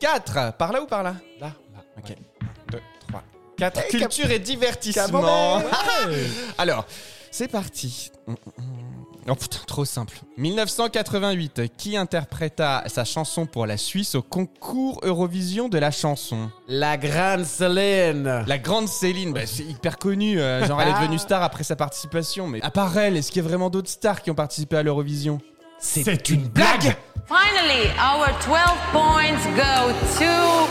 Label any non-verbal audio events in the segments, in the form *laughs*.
4. Par là ou par là? Là. Ok. 2, 3, 4. Hey, Culture et divertissement. *laughs* Alors, c'est parti. Oh putain, trop simple. 1988, qui interpréta sa chanson pour la Suisse au concours Eurovision de la chanson? La grande Solène. La grande Céline, bah, c'est hyper connu. euh, genre, elle est devenue star après sa participation. Mais à part elle, est-ce qu'il y a vraiment d'autres stars qui ont participé à l'Eurovision? C'est une blague Finally, our 12 points go to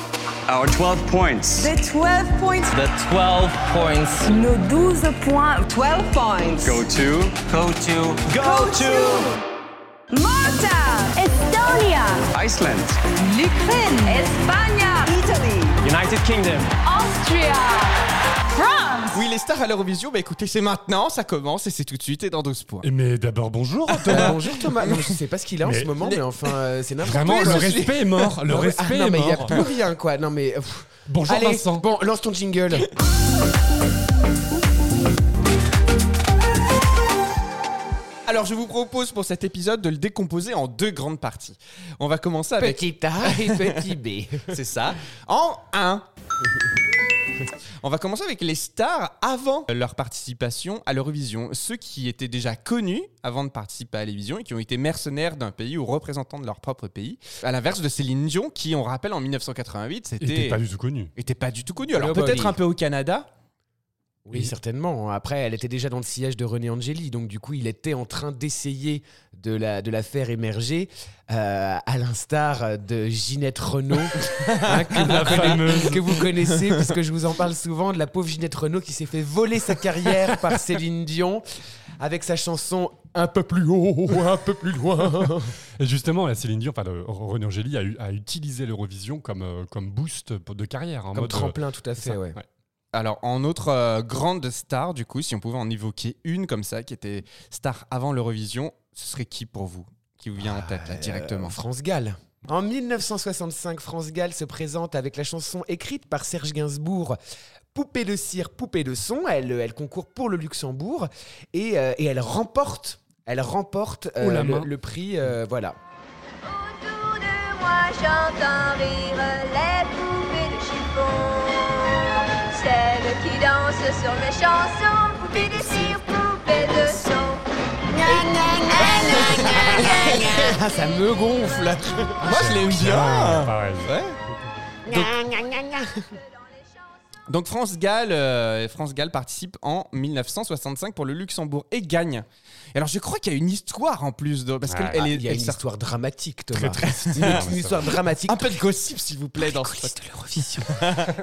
Our 12 points. The 12 points. The 12 points Nos 12 points. 12 points. Go to. go to Go to. Malta. Estonia. Iceland. L'Ukraine. Espagne. Italy. United Kingdom. Austria. France. Oui, les stars à l'Eurovision, bah écoutez, c'est maintenant, ça commence et c'est tout de suite et dans 12 points. Mais d'abord, bonjour Euh, Thomas. bonjour Thomas. Non, je sais pas ce qu'il a en Mais- ce moment, mais enfin, euh, c'est n'importe Vraiment, quoi. le je suis- respect est mort. Le Non, respect ah, non, est mais il y a mort. plus rien, quoi. Non, mais. pff. Bonjour Allez, Vincent. bon, lance ton jingle. Alors, je vous propose pour cet épisode de le décomposer en deux grandes parties. On va commencer avec. Petit A et *laughs* petit B. C'est ça. En 1. On va commencer avec les stars avant leur participation à l'Eurovision. Ceux qui étaient déjà connus avant de participer à l'Eurovision et qui ont été mercenaires d'un pays ou représentants de leur propre pays. À l'inverse de Céline Dion, qui, on rappelle, en 1988, Il était c'était. pas du tout connu. était pas du tout connu. Alors peut-être un peu au Canada. Oui, certainement. Après, elle était déjà dans le sillage de René Angeli, donc du coup, il était en train d'essayer de la, de la faire émerger, euh, à l'instar de Ginette Renault, *laughs* hein, que, vous La fameuse. que vous connaissez, puisque je vous en parle souvent, de la pauvre Ginette Renault qui s'est fait voler sa carrière par Céline Dion, avec sa chanson Un peu plus haut, un peu plus loin. Et justement, la Céline Dion, enfin, le- René Angéli a, utilisé l'Eurovision comme, euh, comme boost de carrière. En Comme mode, euh, tremplin, tout à fait, ça, ouais. Alors, en autre euh, grande star, du coup, si on pouvait en évoquer une comme ça, qui était star avant l'Eurovision, ce serait qui pour vous Qui vous vient en tête, là, directement? Euh, France Gall. En 1965, France Gall se présente avec la chanson écrite par Serge Gainsbourg. Poupée de cire, poupée de son. Elle, elle concourt pour le Luxembourg et, euh, et elle remporte, elle remporte euh, Oh la le, prix. euh, voilà. Autour de moi, j'entends rire les qui dansent sur mes chansons, poupées de cire, poupées de son. *laughs* Ça me gonfle. Moi, je l'aime Ah, pareil. Ouais. Donc France Gall, euh, France Gall participe en 1965 pour le Luxembourg et gagne. Et alors je crois qu'il y a une histoire en plus de parce Ah, qu'elle Ah, est Il y a une sort- histoire dramatique, Thomas. Très. Une, histoire dramatique. un peu de gossip s'il vous plaît dans ce de l'Eurovision.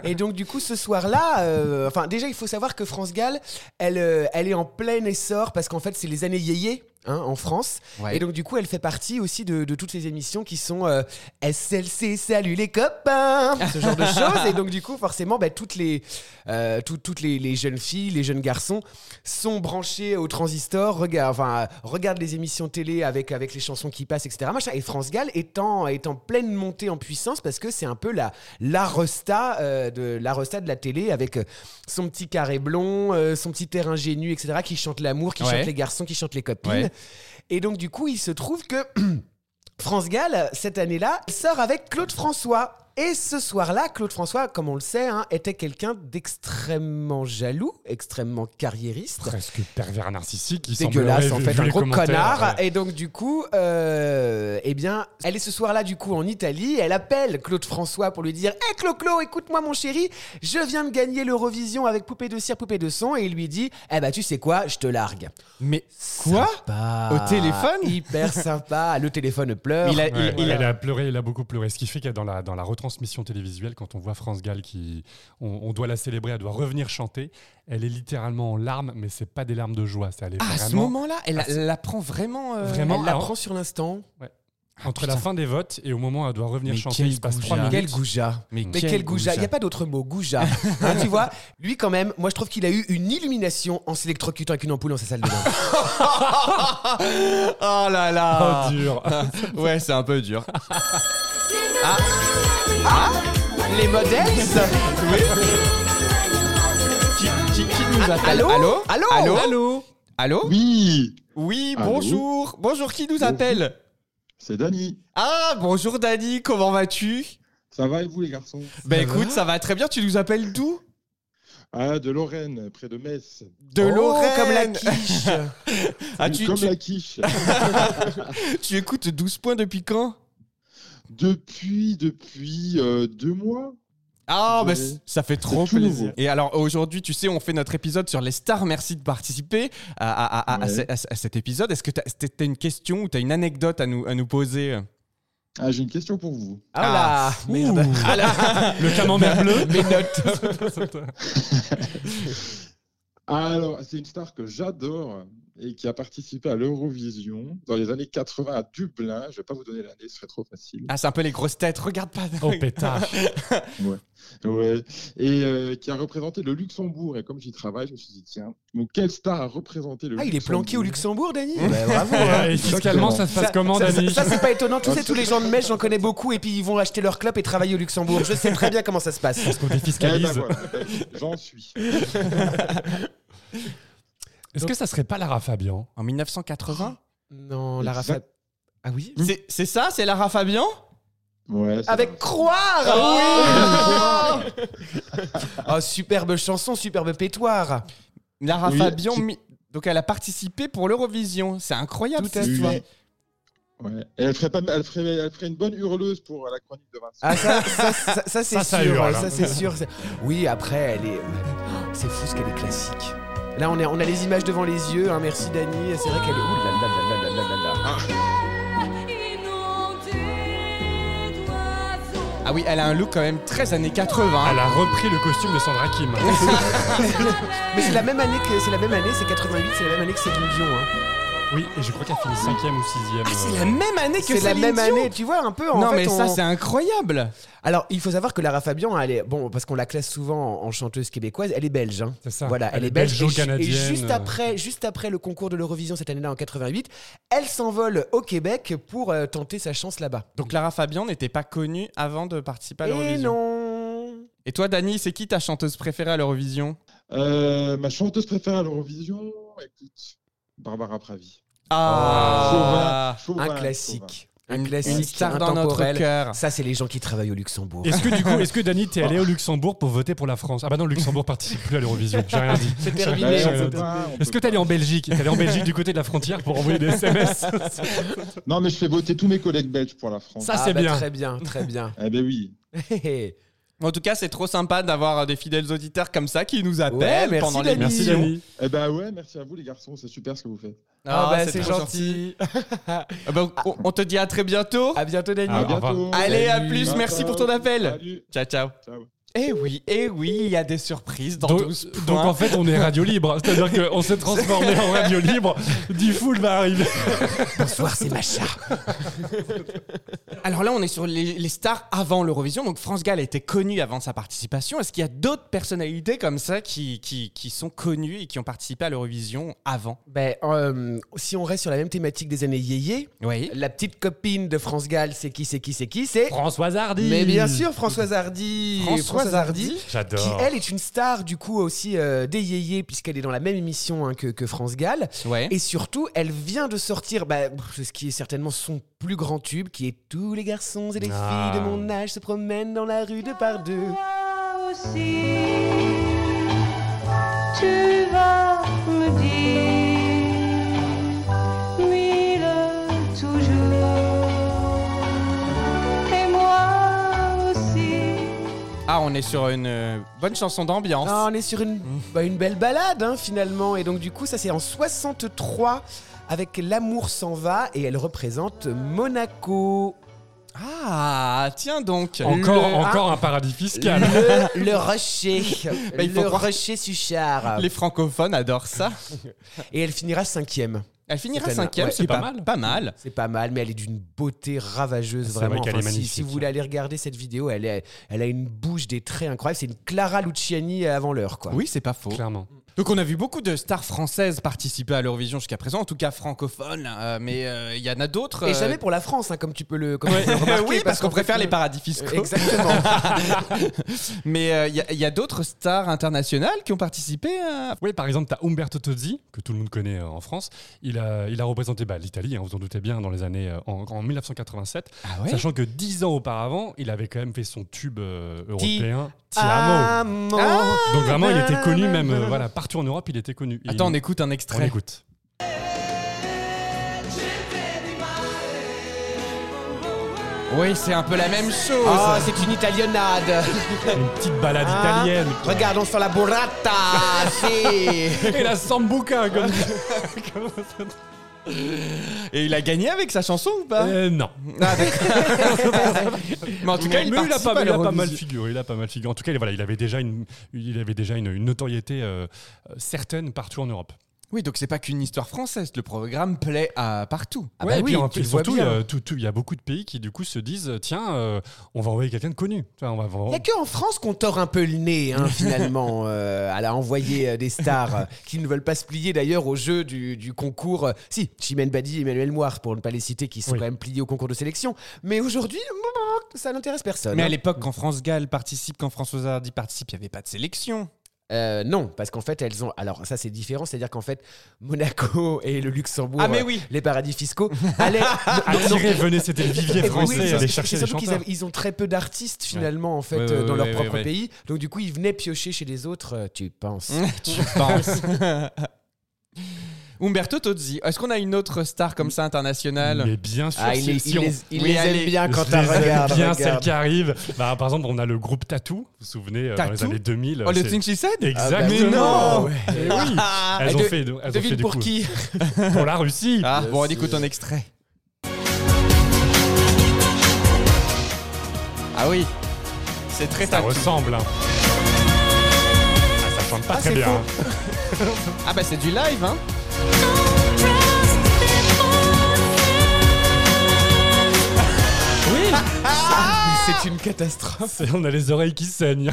et donc du coup ce soir-là, euh, enfin déjà il faut savoir que France Gall, elle, euh, elle est en plein essor parce qu'en fait c'est les années yéyé. Hein, en France Ouais. et donc du coup elle fait partie aussi de, de toutes ces émissions qui sont euh, SLC salut les copains ce genre de *laughs* choses et donc du coup forcément bah, toutes les euh, tout- toutes les, les jeunes filles les jeunes garçons sont branchés au transistor regardent enfin regardent les émissions télé avec avec les chansons qui passent etc machin. et France Gall est en, est en pleine montée en puissance parce que c'est un peu la la resta euh, de la resta de la télé avec son petit carré blond son petit air ingénu etc qui chante l'amour qui Ouais. chante les garçons qui chante les copines Ouais. Et donc, du coup, il se trouve que *clears throat* France Gall, cette année-là, sort avec Claude François. Et ce soir-là, Claude François, comme on le sait, hein, était quelqu'un d'extrêmement jaloux, extrêmement carriériste. Presque pervers narcissique. Il Dégueulasse, en fait, un gros connard. ouais. Et donc, du coup, euh, eh bien, elle est ce soir-là, du coup, en Italie. Elle appelle Claude François pour lui dire Hé, Clo-Clo, écoute-moi, mon chéri, je viens de gagner l'Eurovision avec Poupée de cire, Poupée de son. Et il lui dit Eh ben, tu sais quoi, je te largue. Mais quoi? Sympa. Au téléphone? Hyper sympa. Le téléphone pleure. Il a- il- Ouais, il elle a- a pleuré, il a beaucoup pleuré. Ce qui fait que dans la, dans la retransmission télévisuelle, quand on voit France Gall, qui, on, on doit la célébrer, elle doit revenir chanter, elle est littéralement en larmes, mais c'est pas des larmes de joie. Ça, elle est Ah, à ce moment-là, elle, Ah, la prend vraiment. euh, Vraiment Elle la prend sur l'instant. entre putain. la fin des votes et au moment où elle doit revenir Mais chanter. quel Il se passe trois minutes. Quel goujat. Mais, Mais quel, goujat. Il n'y a pas d'autre mot. Goujat. *laughs* Hein, tu vois Lui, quand même, moi, je trouve qu'il a eu une illumination en s'électrocutant avec une ampoule dans sa salle de bain. *laughs* oh là là Oh, dur. Ouais, c'est un peu dur. *laughs* Les modèles qui, qui- qui nous appelle allô Allô Allô Allô Allô Allô Oui, Oui, Allô bonjour. Bonjour, qui nous appelle c'est Dany. Ah, bonjour Dani, comment vas-tu? Ça va et vous les garçons? Bah Ça écoute, va ça va très bien. Tu nous appelles d'où? Ah, de Lorraine, près de Metz. De Oh, Lorraine. comme la quiche. *laughs* Ah, Oui, tu, Comme tu- la quiche. *laughs* tu écoutes 12 points depuis quand? Depuis, depuis euh, deux mois. Ah, bah, ça fait trop plaisir. nouveau. Et alors aujourd'hui, tu sais, on fait notre épisode sur les stars. Merci de participer à, à- à- à- à Ouais. ce- à ce- à cet épisode. Est-ce que tu as, une question ou tu as une anecdote à nous, à nous poser? Ah, j'ai une question pour vous. Ah là, merde. Ah là *laughs* Le camembert bleu. *laughs* Mes notes. *laughs* Alors, c'est une star que j'adore et qui a participé à l'Eurovision dans les années 80 à Dublin. Je vais pas vous donner l'année, ce serait trop facile. Ah, c'est un peu les grosses têtes. Regarde pas. Oh pétard. *laughs* Ouais. Et euh, qui a représenté le Luxembourg. Et comme j'y travaille, je me suis dit, tiens, donc quelle star a représenté le Ah, il est planqué au Luxembourg, Dany? Bah, Bravo. Et, hein. et fiscalement, ça se passe comment, ça, Dani ça, ça, c'est pas étonnant. Tu sais, tous les gens de Metz, j'en connais beaucoup, et puis ils vont acheter leur club et travailler au Luxembourg. Je sais très bien comment ça se passe. Parce qu'on Eh ben défiscalise. voilà, eh ben, j'en suis. *laughs* Est-ce que ça serait pas Lara Fabian? En 1980 Non, Lara Exact. Fab- Ah oui? C'est- C'est ça C'est Lara Fabian? Ouais, c'est Avec vrai. Croire Oh, superbe chanson, superbe pétoire. Lara Oui, Fabian, mi- donc elle a participé pour l'Eurovision. C'est incroyable Tout à cette Oui. histoire. Ouais. Et elle ferait, pas, elle, ferait, elle ferait une bonne hurleuse pour la chronique de Vincent. Ah ça, ça, ça, ça, c'est Ça, ça sûr, hurle, ça hein. c'est sûr. c'est- Oui, après elle est, oh, c'est fou ce qu'elle est classique. Là, on, a les images devant les yeux. Hein, merci, Dani. C'est vrai qu'elle est. Ouh. Ah oui, elle a un look quand même très années 80. Elle a repris le costume de Sandra Kim. *laughs* Mais c'est la même année que c'est la même année, c'est 88, c'est la même année que Céline Dion. Hein. Oui, et je crois qu'elle finit cinquième ou sixième. Ah, c'est la même année que C'est la Céline même Dion. année, tu vois un peu. En Non fait, mais ça on- c'est incroyable. Alors il faut savoir que Lara Fabian, elle est bon parce qu'on la classe souvent en, en chanteuse québécoise, elle est belge. hein. C'est ça. Voilà, elle, Elle est belge. Et, ju- belgeo-canadienne, et juste euh. après, juste après le concours de l'Eurovision cette année-là en 88, elle s'envole au Québec pour euh, tenter sa chance là-bas. Donc Lara Fabian n'était pas connue avant de participer à Et l'Eurovision. non. Et toi Dani, c'est qui ta chanteuse préférée à l'Eurovision? Euh, ma chanteuse préférée à l'Eurovision, écoute, Barbara Pravi. Ah, Chauvin, Un Chauvin, classique. Un une, classique une star dans notre cœur. Ça, c'est les gens qui travaillent au Luxembourg. Est-ce que du coup, est-ce que Dani, t'es allé au *laughs* Luxembourg pour voter pour la France? Ah bah non, le Luxembourg participe plus à l'Eurovision. J'ai rien dit. *laughs* C'est Bah, terminé. Pas, on Est-ce que t'es allé en Belgique? T'es allé en Belgique du côté de la frontière pour envoyer des *laughs* SMS. Non, mais je fais voter tous mes collègues belges pour la France. Ça, Ah, c'est bah, bien. Très bien, très bien. Eh ben oui. En tout cas, c'est trop sympa d'avoir des fidèles auditeurs comme ça qui nous appellent Ouais, merci, pendant. Merci l'émission. Dani. Eh ben ouais, merci à vous les garçons, c'est super ce que vous faites. Ah, bah, c'est gentil. *laughs* Ah bah, on, on te dit à très bientôt. À bientôt, Dani. Ah, À au revoir. bientôt. Allez, à plus. Merci pour ton appel. Salut. Ciao, ciao. Ciao. Eh oui, eh oui, il y a des surprises dans Donc, 12 donc, points. en fait, on est radio libre. C'est-à-dire qu'on s'est transformé en radio libre. Diffoul va arriver. Bonsoir, c'est Macha. Alors là, on est sur les, les stars avant l'Eurovision. Donc France Gall était connue avant sa participation. Est-ce qu'il y a d'autres personnalités comme ça qui, qui, qui sont connues et qui ont participé à l'Eurovision avant? Ben, euh, si on reste sur la même thématique des années yéyé, Oui. la petite copine de France Gall, c'est qui, c'est qui, c'est qui? C'est. Françoise Hardy. Mais bien sûr, Françoise Hardy. Françoise Hardy. J'adore. Qui, elle, est une star, du coup, aussi euh, des yéyés, puisqu'elle est dans la même émission hein, que, que France Gall. Ouais. Et surtout, elle vient de sortir bah, ce qui est certainement son plus grand tube, qui est Tous les garçons et les Ah. filles de mon âge se promènent dans la rue de par deux. Tu vas on est sur une euh, bonne chanson d'ambiance. Ah, on est sur une, bah, une belle balade, hein, finalement. Et donc, du coup, ça, c'est en 63 avec L'amour s'en va et elle représente Monaco. Ah, tiens donc. Encore, Le- encore un paradis fiscal. Le, le rocher. *laughs* Bah, il faut le croire- rocher Suchard. Les francophones adorent ça. Et elle finira cinquième. Elle finira Cette année. cinquième, Ouais, c'est pas, pas mal. Pas mal. C'est pas mal, mais elle est d'une beauté ravageuse, C'est vraiment. vrai qu'elle est Enfin, si- si, magnifique. vous voulez aller regarder cette vidéo, elle, est, elle a une bouche, des traits incroyables. C'est une Clara Luciani avant l'heure, quoi. Oui, c'est pas faux. Clairement. Donc on a vu beaucoup de stars françaises participer à l'Eurovision jusqu'à présent, en tout cas francophones, euh, mais euh, il y en a d'autres. Et euh, jamais pour la France, hein, comme tu peux le, comme tu peux le remarquer, *laughs* oui, parce qu'on préfère les le- paradis fiscaux. *laughs* Exactement. *laughs* Mais euh, il y a- d'autres stars internationales qui ont participé à... Oui, par exemple, tu as Umberto Tozzi, que tout le monde connaît euh, en France. Il a, il a représenté bah, l'Italie, hein, vous en doutez bien, dans les années euh, en, en 1987. Ah Sachant que dix ans auparavant, il avait quand même fait son tube euh, européen, Ti Amo. Amo. Donc vraiment, il était connu même euh, voilà, partout en Europe, il était connu. Et Attends, on il- écoute un on extrait. écoute. Oui, c'est un peu la même chose. Oh, c'est une italiennade. *laughs* Une petite balade Hein italienne. quoi. Regardons sur la burrata. *laughs* si. Et la sambuca comme *laughs* Et il a gagné avec sa chanson ou pas Euh, non. Ah. *laughs* Mais en tout cas, Mais il, il a pas, il a pas mal figuré. Il a pas mal figuré. En tout cas, il- voilà, il avait déjà une, il avait déjà une, une notoriété euh, euh, certaine partout en Europe. Oui, donc c'est pas qu'une histoire française. Le programme plaît à partout. Ah Ouais, bah et puis, oui, en- tu le surtout, il y a y beaucoup de pays qui du coup se disent tiens, euh, on va envoyer quelqu'un de connu. On va, Il n'y a que en France qu'on tord un peu le nez, hein, *laughs* finalement, euh, à la envoyer euh, des stars qui ne veulent pas se plier d'ailleurs au jeu du, du concours. si, Chimène Badi et Emmanuel Moir, pour ne pas les citer, qui sont Oui. quand même pliés au concours de sélection. Mais aujourd'hui, ça n'intéresse personne. Mais à hein. l'époque, quand France Gall participe, quand François Hardy participe, il n'y avait pas de sélection. Euh, non, parce qu'en fait, elles ont. Alors, ça, c'est différent, c'est-à-dire qu'en fait, Monaco *laughs* et le Luxembourg, Ah, mais euh, oui. les paradis fiscaux, *laughs* allaient. Attirer, venez, c'était le *laughs* vivier oui, français, c'est- aller chercher les chanteurs. ils ont très peu d'artistes finalement en fait Ouais, euh, ouais, dans leur propre pays. Donc du coup, ils venaient piocher chez les autres. euh, tu penses tu penses Umberto Tozzi. Est-ce qu'on a une autre star comme ça internationale Mais bien sûr, Ah, il, les- si il on- les, il Oui, les allez, aime bien quand tu regardes. bien regarde. qui arrivent. Bah, par exemple, on a le groupe Tattoo, vous vous souvenez, euh, dans les années 2000. Oh, le thing she said Exactement. Ah bah non. ouais. Oui. *laughs* Elles ont De- fait, elles ont fait pour coup- qui *laughs* Pour la Russie. Ah, bon, on écoute un extrait. Ah oui, c'est très Ça tatou. ressemble. hein. Ah, ça chante pas Ah, très bien. hein. *laughs* Ah bah c'est du live, hein Oui. *laughs* *laughs* C'est une catastrophe. C'est- On a les oreilles qui saignent.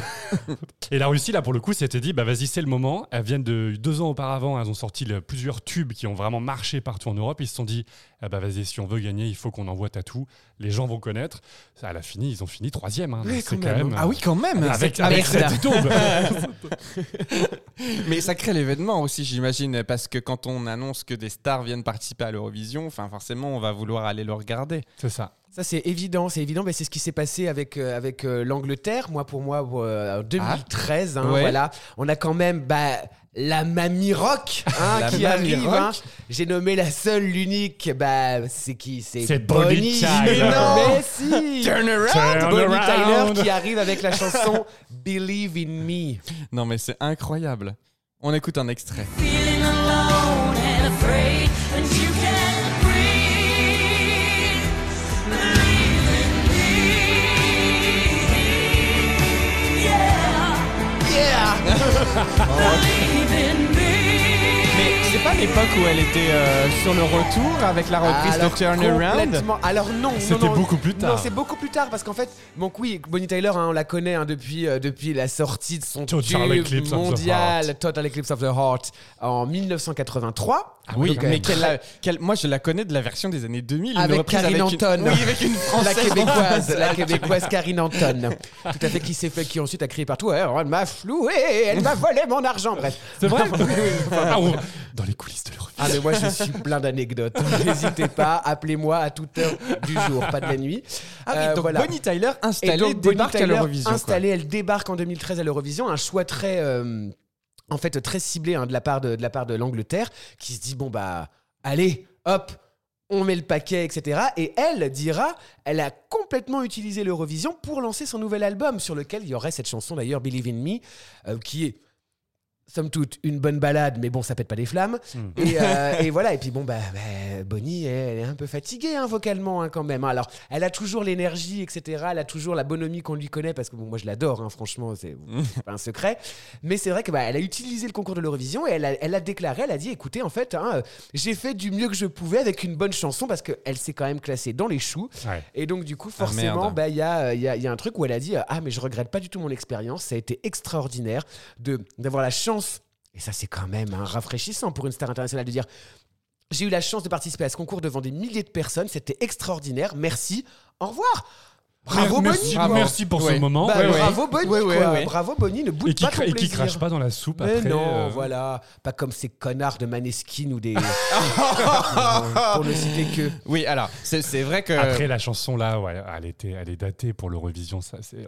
Et la Russie, là, pour le coup, s'était dit, bah vas-y, c'est le moment. Elles viennent de deux ans auparavant, elles ont sorti le- plusieurs tubes qui ont vraiment marché partout en Europe. Ils se sont dit, ah bah vas-y, si on veut gagner, il faut qu'on envoie Tatou. Les gens vont connaître. Ça, à la fini, ils ont fini troisième. hein. Oui, Donc, c'est quand quand même, même. Ah oui, quand même Avec, avec avec cette tourbe. *laughs* Mais ça crée l'événement aussi, j'imagine, parce que quand on annonce que des stars viennent participer à l'Eurovision, enfin forcément, on va vouloir aller le regarder. c'est ça. Ça c'est évident, c'est évident. Mais c'est ce qui s'est passé avec euh, avec euh, l'Angleterre. Moi pour moi euh, en 2013, hein, Ouais. voilà, on a quand même bah, la mamie rock hein, *laughs* La qui mamie arrive. hein. J'ai nommé la seule, l'unique. Bah c'est qui? C'est Bonnie Tyler. Mais non, mais si. Turn around Turn Bonnie around. Tyler qui arrive avec la chanson *laughs* Believe in Me. Non mais c'est incroyable. On écoute un extrait. Feeling alone and afraid, and you can't Mais c'est pas l'époque où elle était euh, sur le retour avec la reprise Alors, de Turn Around complètement. Alors non, non, C'était non. beaucoup plus tard. Non, c'est beaucoup plus tard parce qu'en fait, donc oui, Bonnie Tyler, hein, on la connaît hein, depuis, euh, depuis la sortie de son Total tube Eclipse of the mondial, Heart. Total Eclipse of the Heart, en 1983. Oui, Donc, mais quelle- quelle- moi je la connais de la version des années 2000. une Avec Karine avec une- Anton. Oui, avec une la française. québécoise, la *laughs* québécoise Karine Anton. *laughs* Tout à fait, qui s'est fait, qui ensuite a crié partout. Eh, elle m'a floué, elle m'a volé mon argent. Bref. C'est vrai *laughs* Ah, Dans les coulisses de l'Europe. Ah mais moi je suis plein d'anecdotes. N'hésitez pas, appelez-moi à toute heure du jour, pas de la nuit. Ah oui, Euh, donc voilà. Bonnie Tyler installée donc, Bonnie débarque à Tyler, l'Eurovision. Installée, elle débarque en 2013 à l'Eurovision. Un choix très, euh, en fait, très ciblé hein, de la part de, l'Angleterre, qui se dit bon bah, allez, hop. On met le paquet, etc. Et elle dira, elle a complètement utilisé l'Eurovision pour lancer son nouvel album, sur lequel il y aurait cette chanson d'ailleurs, Believe in Me, euh, qui est somme toute une bonne balade, mais bon, ça pète pas des flammes. Hmm. Et, euh, *laughs* et voilà, et puis bon, bah, bah, Bonnie, elle est un peu fatiguée hein, vocalement hein, quand même. hein. Alors, elle a toujours l'énergie, etc. Elle a toujours la bonhomie qu'on lui connaît, parce que bon, moi je l'adore, hein, franchement, c'est *laughs* c'est pas un secret. Mais c'est vrai que bah, elle a utilisé le concours de l'Eurovision et elle a, elle a déclaré, elle a dit, écoutez, en fait, euh, j'ai fait du mieux que je pouvais avec une bonne chanson, parce qu'elle s'est quand même classée dans les choux. Ouais. Et donc, du coup, Ah, forcément, bah, il y, a, euh, y, a, y a un truc où elle a dit Ah, mais je regrette pas du tout mon expérience. Ça a été extraordinaire de d'avoir la chance. Et ça, c'est quand même un rafraîchissant pour une star internationale de dire j'ai eu la chance de participer à ce concours devant des milliers de personnes, c'était extraordinaire, merci, au revoir. Bravo merci, Bonnie. merci pour Ouais. ce moment. Bah, Ouais, ouais. bravo Bonnie, Ouais, ouais, quoi. ouais. Bravo Bonnie, ne et qui, pas ton et qui crache pas dans la soupe Mais après. non, euh, voilà, pas comme ces connards de Maneskin ou des. *laughs* pour ne citer que. Oui, alors, c'est vrai que. Après la chanson là, ouais, elle était, elle est datée pour l'Eurovision.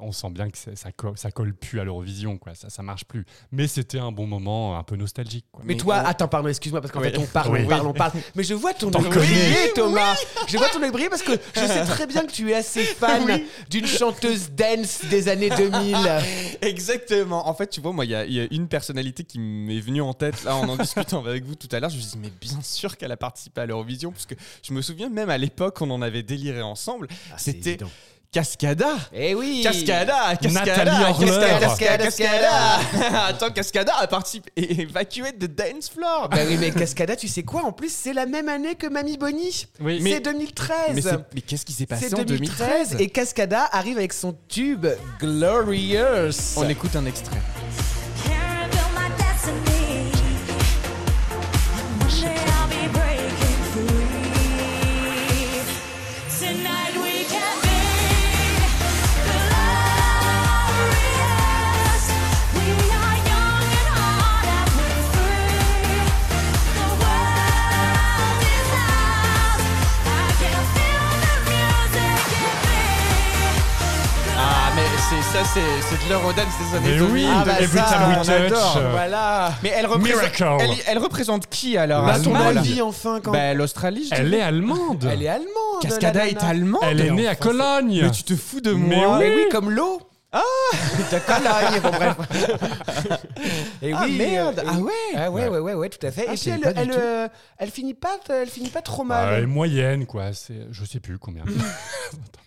On sent bien que ça, colle, ça colle plus à l'Eurovision, quoi. Ça, ça marche plus. Mais c'était un bon moment, un peu nostalgique. Quoi. Mais, toi, attends, pardon, excuse-moi, parce qu'en Oui. fait, on parle, Oui. on parle, on parle. Mais je vois ton œil briller, Thomas. Je vois ton œil briller parce que je sais très bien que tu es assez fan d'une chanteuse dance des années 2000. *laughs* Exactement. En fait, tu vois, moi, il y, a- il y a une personnalité qui m'est venue en tête là en en discutant avec vous tout à l'heure. Je me suis dit, mais bien sûr qu'elle a participé à l'Eurovision, parce que je me souviens même à l'époque, on en avait déliré ensemble. Ah, c'est C'était évident. Cascada. Eh oui. Cascada, Cascada. Cascada, Cascada, Cascada. *laughs* Attends, Cascada a participé et évacué de dance floor. Bah oui, mais Cascada, tu sais quoi En plus, c'est la même année que Mamie Bonnie. Oui. c'est Mais- 2013. mais qu'est-ce qui s'est passé C'est en 2013 2013 et Cascada arrive avec son tube Glorious. On écoute un extrait. C'est ça, c'est c'est de l'Eurodance des années Mais 2000. oui, Ah bah Every ça, time we on touch. adore, euh, Voilà. Mais elle représente, Miracle. elle, elle représente qui alors Bah, à ce ton moment-là avis, enfin, quand. Bah, l'Australie, je Elle dirais. est allemande. Elle est allemande. Cascada la est nana. allemande. Elle est née à Cologne. Mais tu te fous de Mais moi. oui. Mais oui, comme l'eau. Ah De Cologne, bon bref. *laughs* Et Ah, oui, merde. euh, Ah ouais. Ah ouais, ouais, ouais, ouais, tout à fait. Ah, et puis elle, elle, euh, elle finit pas, elle finit pas trop Bah, elle est mal. moyenne, quoi. C'est, je sais plus combien. *laughs* *laughs*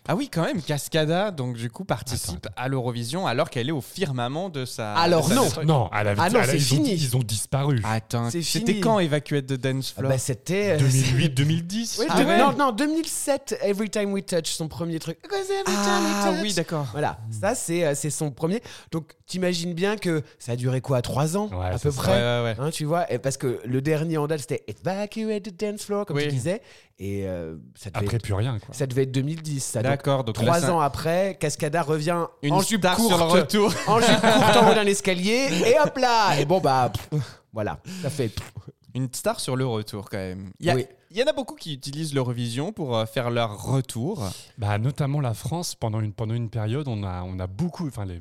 Ah oui, quand même, Cascada, donc du coup, participe à l'Eurovision alors qu'elle est au firmament de sa. Alors de sa non. truc. non, elle a, Ah non, c'est ont, fini. ils ont disparu. Attends, C'est c'était quand Evacuate de Dance Ah Floor bah c'était. euh, 2008, 2010. Oui, Ah de- ouais? non, non, 2007, Every Time We Touch, son premier truc. Every time Ah we touch. oui, d'accord. Voilà, ça c'est euh, c'est son premier. Donc t'imagines bien que ça a duré quoi, trois ans Ouais, à peu près. Ouais. Hein, tu vois, et parce que le dernier en date c'était Evacuate the Dance Floor, comme Oui. tu disais, et euh, ça, devait Après, être, plus rien, quoi. ça devait être 2010. Ça. Donc, D'accord, donc trois ans après, Cascada revient Une en jupe courte, sur le retour. en jupe courte en haut d'un *laughs* escalier, et hop là Et bon bah, pff, voilà, ça fait. pff. Une star sur le retour quand même. Il y, a- Oui. il y en a beaucoup qui utilisent l'Eurovision pour euh, faire leur retour. Bah, notamment la France, pendant une, pendant une période, on a, on a beaucoup. Enfin, les-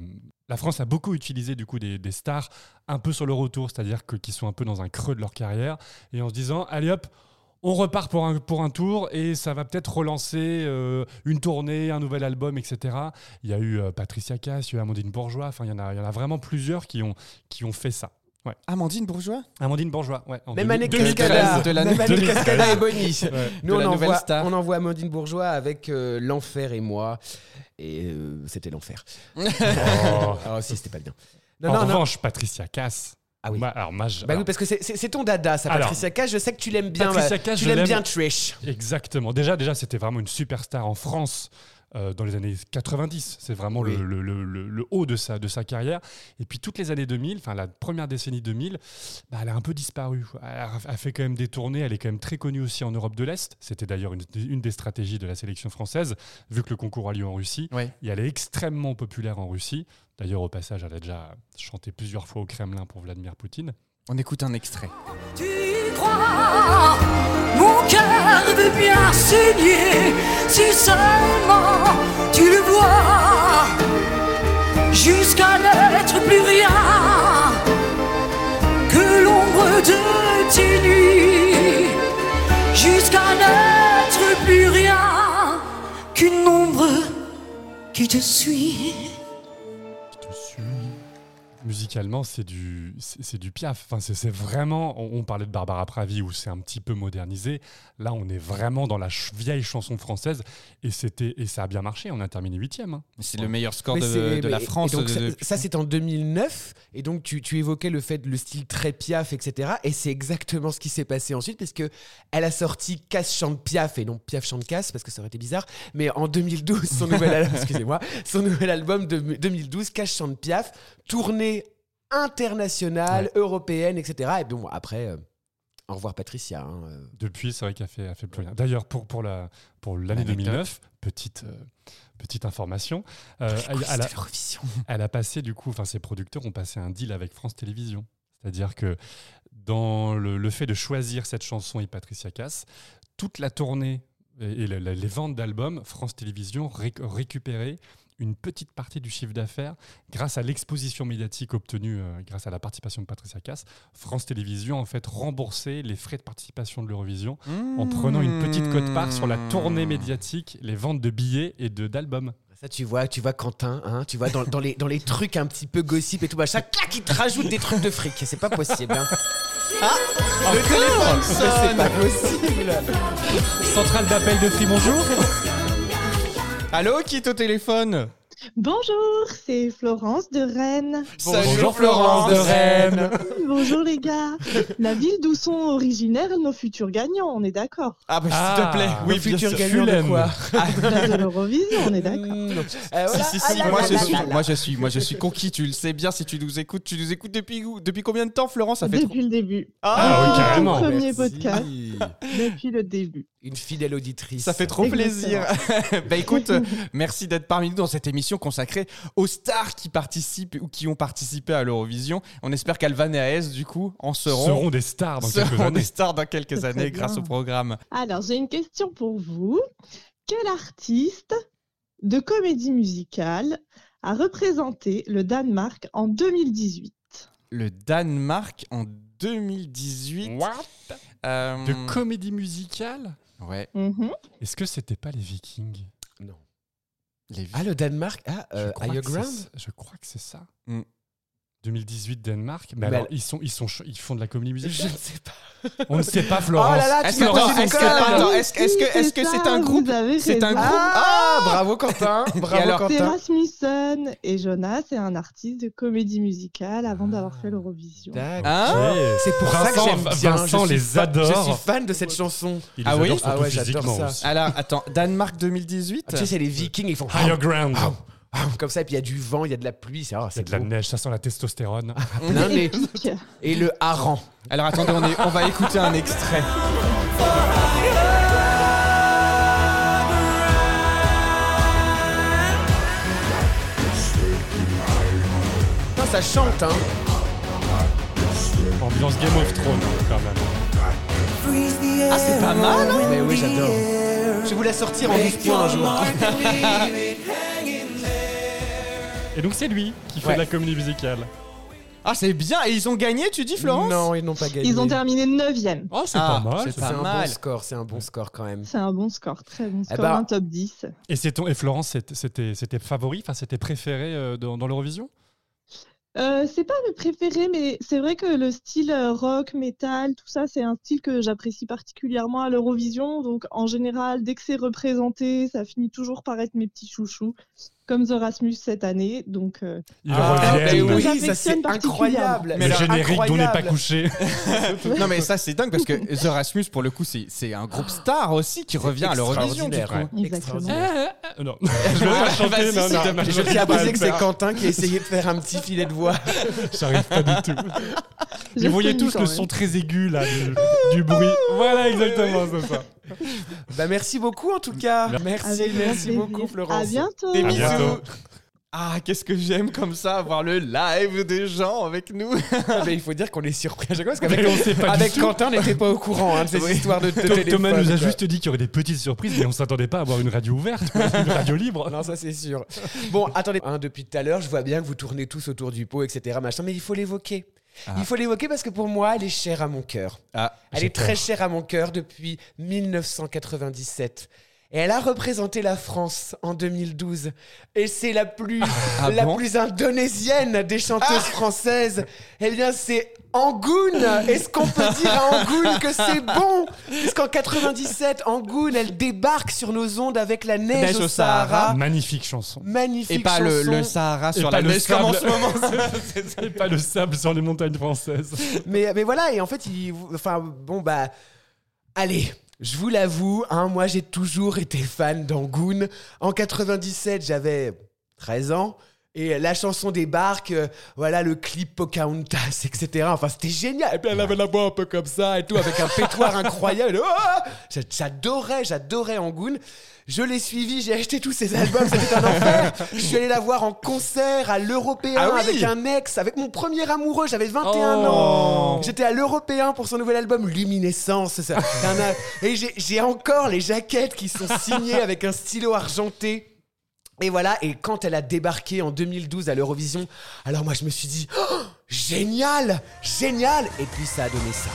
la France a beaucoup utilisé du coup des, des stars un peu sur le retour, c'est-à-dire que, qui sont un peu dans un creux de leur carrière, et en se disant, allez hop, on repart pour un, pour un tour et ça va peut-être relancer euh, une tournée, un nouvel album, etc. Il y a eu euh, Patricia Cass, il y a eu Amandine Bourgeois, enfin, il y, en a, il y en a vraiment plusieurs qui ont, qui ont fait ça. Ouais. Amandine Bourgeois Amandine Bourgeois, ouais. en Même 2000- année que 2013. Cascada, de l'année même année que 2013. Cascada et Bonnie. Ouais. Nous, De on la nouvelle envoie, star. on envoie Amandine Bourgeois avec euh, L'Enfer et moi. Et euh, c'était l'enfer. *laughs* Oh. Ah si, c'était pas bien. Non, en non, non. revanche, Patricia Cass. Ah oui. Moi, alors, je- Bah oui, parce que c'est- ton dada, ça, Alors, Patricia Cass. Je sais que tu l'aimes bien. Patricia bah, Cass, tu je l'aimes l'aime. bien, Trish. Exactement. Déjà, déjà c'était vraiment une superstar en France euh, dans les années 90. C'est vraiment Oui. le, le- le- le- haut de sa, de sa carrière. Et puis toutes les années 2000, enfin la première décennie 2000, bah, elle a un peu disparu. Elle a, a fait quand même des tournées. Elle est quand même très connue aussi en Europe de l'Est. C'était d'ailleurs une, une des stratégies de la sélection française, vu que le concours a lieu en Russie. Et elle est extrêmement populaire en Russie. D'ailleurs, au passage, elle a déjà chanté plusieurs fois au Kremlin pour Vladimir Poutine. On écoute un extrait. Tu crois, mon cœur veut bien saigner, si seulement tu le vois, jusqu'à n'être plus rien que l'ombre de tes nuits, jusqu'à n'être plus rien qu'une ombre qui te suit. Musicalement, c'est du, c'est du piaf. Enfin, c'est c'est vraiment. On, on parlait de Barbara Pravi où c'est un petit peu modernisé. Là, on est vraiment dans la ch- vieille chanson française et c'était et ça a bien marché. On a terminé huitième. hein. C'est le meilleur score Mais de, de la France. donc, de- ça, de- ça, c'est en 2009. Et donc, tu, tu évoquais le fait, le style très piaf, etc. Et c'est exactement ce qui s'est passé ensuite, puisque elle a sorti Cass chante Piaf et non Piaf chante Cass, parce que ça aurait été bizarre. Mais en 2012, son nouvel *laughs* album, excusez-moi, son nouvel album de 2012, Cass chante Piaf, tourné internationale, européenne, etc. Et bon, après, euh, au revoir Patricia. hein, euh. Depuis, c'est vrai qu'elle fait, elle fait plus rien. D'ailleurs, pour, pour, la, pour l'année Anecdote. 2009, petite, euh, petite information, euh, elle, elle a, elle a passé, du coup, enfin, ses producteurs ont passé un deal avec France Télévisions. C'est-à-dire que dans le, le fait de choisir cette chanson et Patricia Cass, toute la tournée et, et le- le- les ventes d'albums, France Télévisions réc- récupérait une petite partie du chiffre d'affaires grâce à l'exposition médiatique obtenue euh, grâce à la participation de Patricia Cass. France Télévisions en fait remboursait les frais de participation de l'Eurovision en prenant une petite cote-part sur la tournée médiatique, les ventes de billets et de d'albums. Ça, tu vois, tu vois Quentin, hein, tu vois, dans, dans les, dans les trucs un petit peu gossip et tout, machin, clac, il te rajoute des trucs de fric. C'est pas possible. Hein. Le téléphone C'est pas possible. Centrale d'appel de Free, bonjour. Allô, qui est au téléphone? Bonjour, c'est Florence de Rennes. Salut, Bonjour Florence de Rennes. *laughs* Bonjour les gars. La ville d'où sont originaires nos futurs gagnants, on est d'accord? Ah bah s'il Ah, te plaît, oui, futurs gagnants de quoi De l'Eurovision, on est d'accord. Euh. Si, si, Ah si, moi je suis, moi je suis, moi je suis conquis, tu le sais bien si tu nous écoutes. Tu nous écoutes depuis, depuis combien de temps, Florence? Ça fait trop- Depuis le début. Ah oui, le carrément. Premier Merci. podcast, depuis le début. Une fidèle auditrice. Ça fait trop Exactement. plaisir. *laughs* bah écoute, *laughs* merci d'être parmi nous dans cette émission consacrée aux stars qui participent ou qui ont participé à l'Eurovision. On espère qu'Alvan et Aes, du coup, en seront, Seront des stars dans quelques seront années. des stars dans quelques années grâce au programme. Alors, j'ai une question pour vous. Quel artiste de comédie musicale a représenté le Danemark en 2018 Le Danemark en 2018. euh, De comédie musicale? Ouais. Mhm. Est-ce que c'était pas les Vikings? Non. Les Ah, le Danemark? Ah, Je euh, crois Higher que c'est Ground? ça. Je crois que c'est ça. Mm. 2018 Danemark. Mais, Mais alors, elle- ils, sont, ils, sont, ils font de la comédie Je musicale ne sais pas. On ne sait pas, Florence. Oh là là, Est-ce tu est-ce que, est-ce que, est-ce que, est-ce que c'est un groupe C'est un groupe Ah, bravo Quentin Bravo alors, C'est Quentin Rasmussen et Jonas, c'est un artiste de comédie musicale avant d'avoir fait l'Eurovision. D'accord. Hein Ok. C'est pour ça que Vincent- j'aime bien. Vincent je suis les adore. Je suis fan de cette chanson. Il Ah oui Ah ouais, j'adore physiquement ça. aussi. Alors, attends, Danemark 2018 Tu sais, c'est les Vikings, ils font Higher ground. Ah, ah, *laughs* comme ça, et puis il y a du vent, il y a de la pluie, c'est oh, Il y a c'est de la beau. neige, ça sent la testostérone. *laughs* Épique. Et le hareng. Alors attendez, on, est- on va écouter un extrait. Putain, ça chante, hein. Ambiance Game of Thrones, quand même. Ah, c'est pas mal, hein Mais oui, j'adore. Je vais vous la sortir en 12 points un jour. *laughs* Et donc, c'est lui qui fait Ouais. de la comédie musicale. Ah, c'est bien. Et ils ont gagné, tu dis, Florence Non, ils n'ont pas gagné. Ils ont terminé 9e. Oh, c'est Ah, pas mal. c'est ça. pas C'est un mal. bon score, c'est un bon score quand même. C'est un bon score, très bon score, ben- un top 10. Et, c'est ton- et Florence, c'était- c'était c'était favori, enfin, c'était préféré euh, dans, dans l'Eurovision? Euh, c'est pas mes préférés, mais c'est vrai que le style euh, rock, metal, tout ça, c'est un style que j'apprécie particulièrement à l'Eurovision. Donc, en général, dès que c'est représenté, ça finit toujours par être mes petits chouchous, comme The Rasmus cette année. Donc, euh, Ils Ah, mais oui, ça c'est incroyable. Mais le générique dont n'est pas couché. *laughs* Non, mais ça, c'est dingue parce que The Rasmus, pour le coup, c'est un groupe star aussi qui revient à l'Eurovision, du extraordinaire. Exactement. Extraordinaire. Euh, non, *laughs* je vais pas chanter. Non, non, je tiens à préciser que c'est. Quentin qui a essayé de faire un petit filet de voix. *laughs* J'arrive pas du tout. Vous voyez tous le son très aigu là du, du bruit. Voilà exactement c'est ça. *laughs* Bah merci beaucoup en tout cas. Merci, Avec merci beaucoup Florence. À bientôt. Des À bisous. bientôt. Ah, qu'est-ce que j'aime comme ça, avoir le live des gens avec nous. Mais il faut dire qu'on est surpris à chaque fois parce qu'avec avec. Quentin, on n'était pas au courant hein, de ces Oui. histoires de, de. Thomas nous a quoi. juste dit qu'il y aurait des petites surprises, mais on s'attendait pas à avoir une radio ouverte, une radio libre. Non, ça c'est sûr. Bon, attendez, hein, depuis tout à l'heure, je vois bien que vous tournez tous autour du pot, etc. Machin, mais il faut l'évoquer. Ah. Il faut l'évoquer parce que pour moi, elle est chère à mon cœur. Ah, Elle est très chère à mon cœur depuis 1997. Et elle a représenté la France en 2012. Et c'est la plus, Ah la bon plus indonésienne des chanteuses françaises. Eh bien, c'est Angoun. Est-ce qu'on peut dire à Angoun que c'est bon? Parce qu'en 97, Angoun, elle débarque sur nos ondes avec la neige, Neige au au Sahara. Sahara. Magnifique chanson. Magnifique Et pas le, chanson. le Sahara sur la neige comme en ce moment. *laughs* Et pas le sable sur les montagnes françaises. mais, mais voilà, et en fait, il, enfin, bon, bah, allez, je vous l'avoue, hein, moi j'ai toujours été fan d'Angoun. En 97, j'avais 13 ans. Et la chanson débarque, euh, voilà le clip Pocahontas, etc. Enfin, c'était génial. Et puis elle avait la voix un peu comme ça et tout, avec un pétoire incroyable. J'a- j'adorais, j'adorais Angoun. Je l'ai suivi, j'ai acheté tous ses albums, c'était un enfer. Je suis allé la voir en concert à l'Européen Ah oui avec un ex, avec mon premier amoureux, j'avais 21 Oh. ans. J'étais à l'Européen pour son nouvel album Luminescence. Ça- et j'ai encore les jaquettes qui sont signées avec un stylo argenté. Et voilà, et quand elle a débarqué en 2012 à l'Eurovision, alors moi je me suis dit, Oh, génial, génial Et puis ça a donné ça.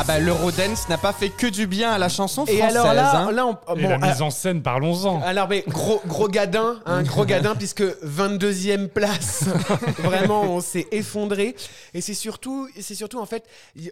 Ah bah l'Eurodance n'a pas fait que du bien à la chanson Et française. alors là, hein. là on, Et la euh, mise en scène, parlons-en. Alors, mais gros, gros gadin, un gros gadin, *laughs* puisque 22e place. *laughs* Vraiment, on s'est effondré. Et c'est surtout, c'est surtout, en fait,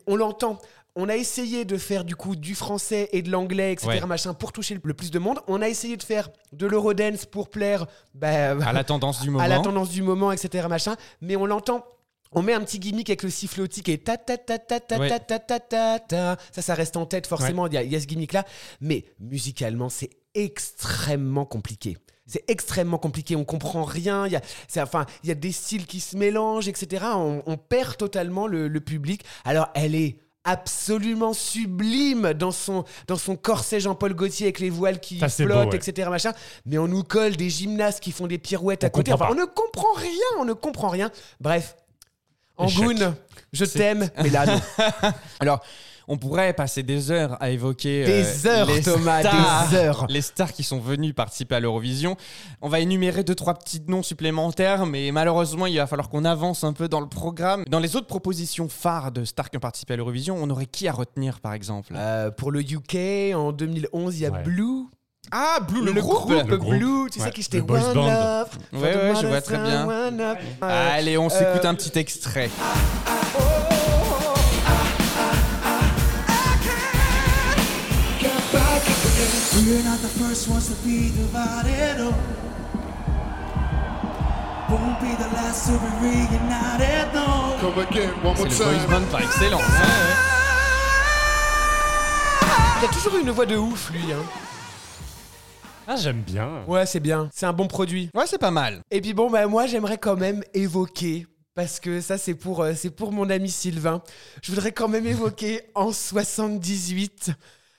on l'entend. On a essayé de faire du coup du français et de l'anglais, etc., Ouais. machin, pour toucher le- le plus de monde. On a essayé de faire de l'eurodance pour plaire bah, à la tendance du moment. à la tendance du moment, etc., machin. Mais on l'entend. On met un petit gimmick avec le sifflotique et ta ta ta ta ta Ouais. ta ta ta ta ta. Ça, ça reste en tête forcément. Il y a- il y, a ce gimmick là, mais musicalement, c'est extrêmement compliqué. C'est extrêmement compliqué. On comprend rien. Il y a, c'est- enfin, il y a des styles qui se mélangent, etc. On, on perd totalement le, le public. Alors, elle est absolument sublime dans son, dans son corset Jean-Paul Gaultier avec les voiles qui Ça, flottent, beau, ouais. etc. Machin. Mais on nous colle des gymnastes qui font des pirouettes à On côté. comprend Enfin, on ne comprend rien. On ne comprend rien. Bref. Angoun, je t'aime, mais là, non. *laughs* Alors, on pourrait passer des heures à évoquer euh, Des heures, les Thomas, stars, des heures. les stars qui sont venues participer à l'Eurovision. On va énumérer deux trois petits noms supplémentaires, mais malheureusement, il va falloir qu'on avance un peu dans le programme. Dans les autres propositions phares de stars qui ont participé à l'Eurovision, on aurait qui à retenir, par exemple? Euh, pour le UK, en 2011, il y a Ouais. Blue. Ah, Blue, le, le groupe. groupe, Le groupe. Blue, tu sais Ouais, qui j'étais One band. Love. Ouais, ouais, je vois très bien. Euh, Allez, on s'écoute un petit extrait. We're not the first ones to be divided. Oh. Won't be the last to be reunited. No. Come again, one more C'est le boys band par excellence. Il a toujours eu une voix de ouf, lui. hein. Ah, j'aime bien. Ouais, c'est bien. C'est un bon produit. Ouais, c'est pas mal. Et puis bon, bah, moi, j'aimerais quand même évoquer. Parce que ça, c'est pour, euh, c'est pour mon ami Sylvain. Je voudrais quand même évoquer en 78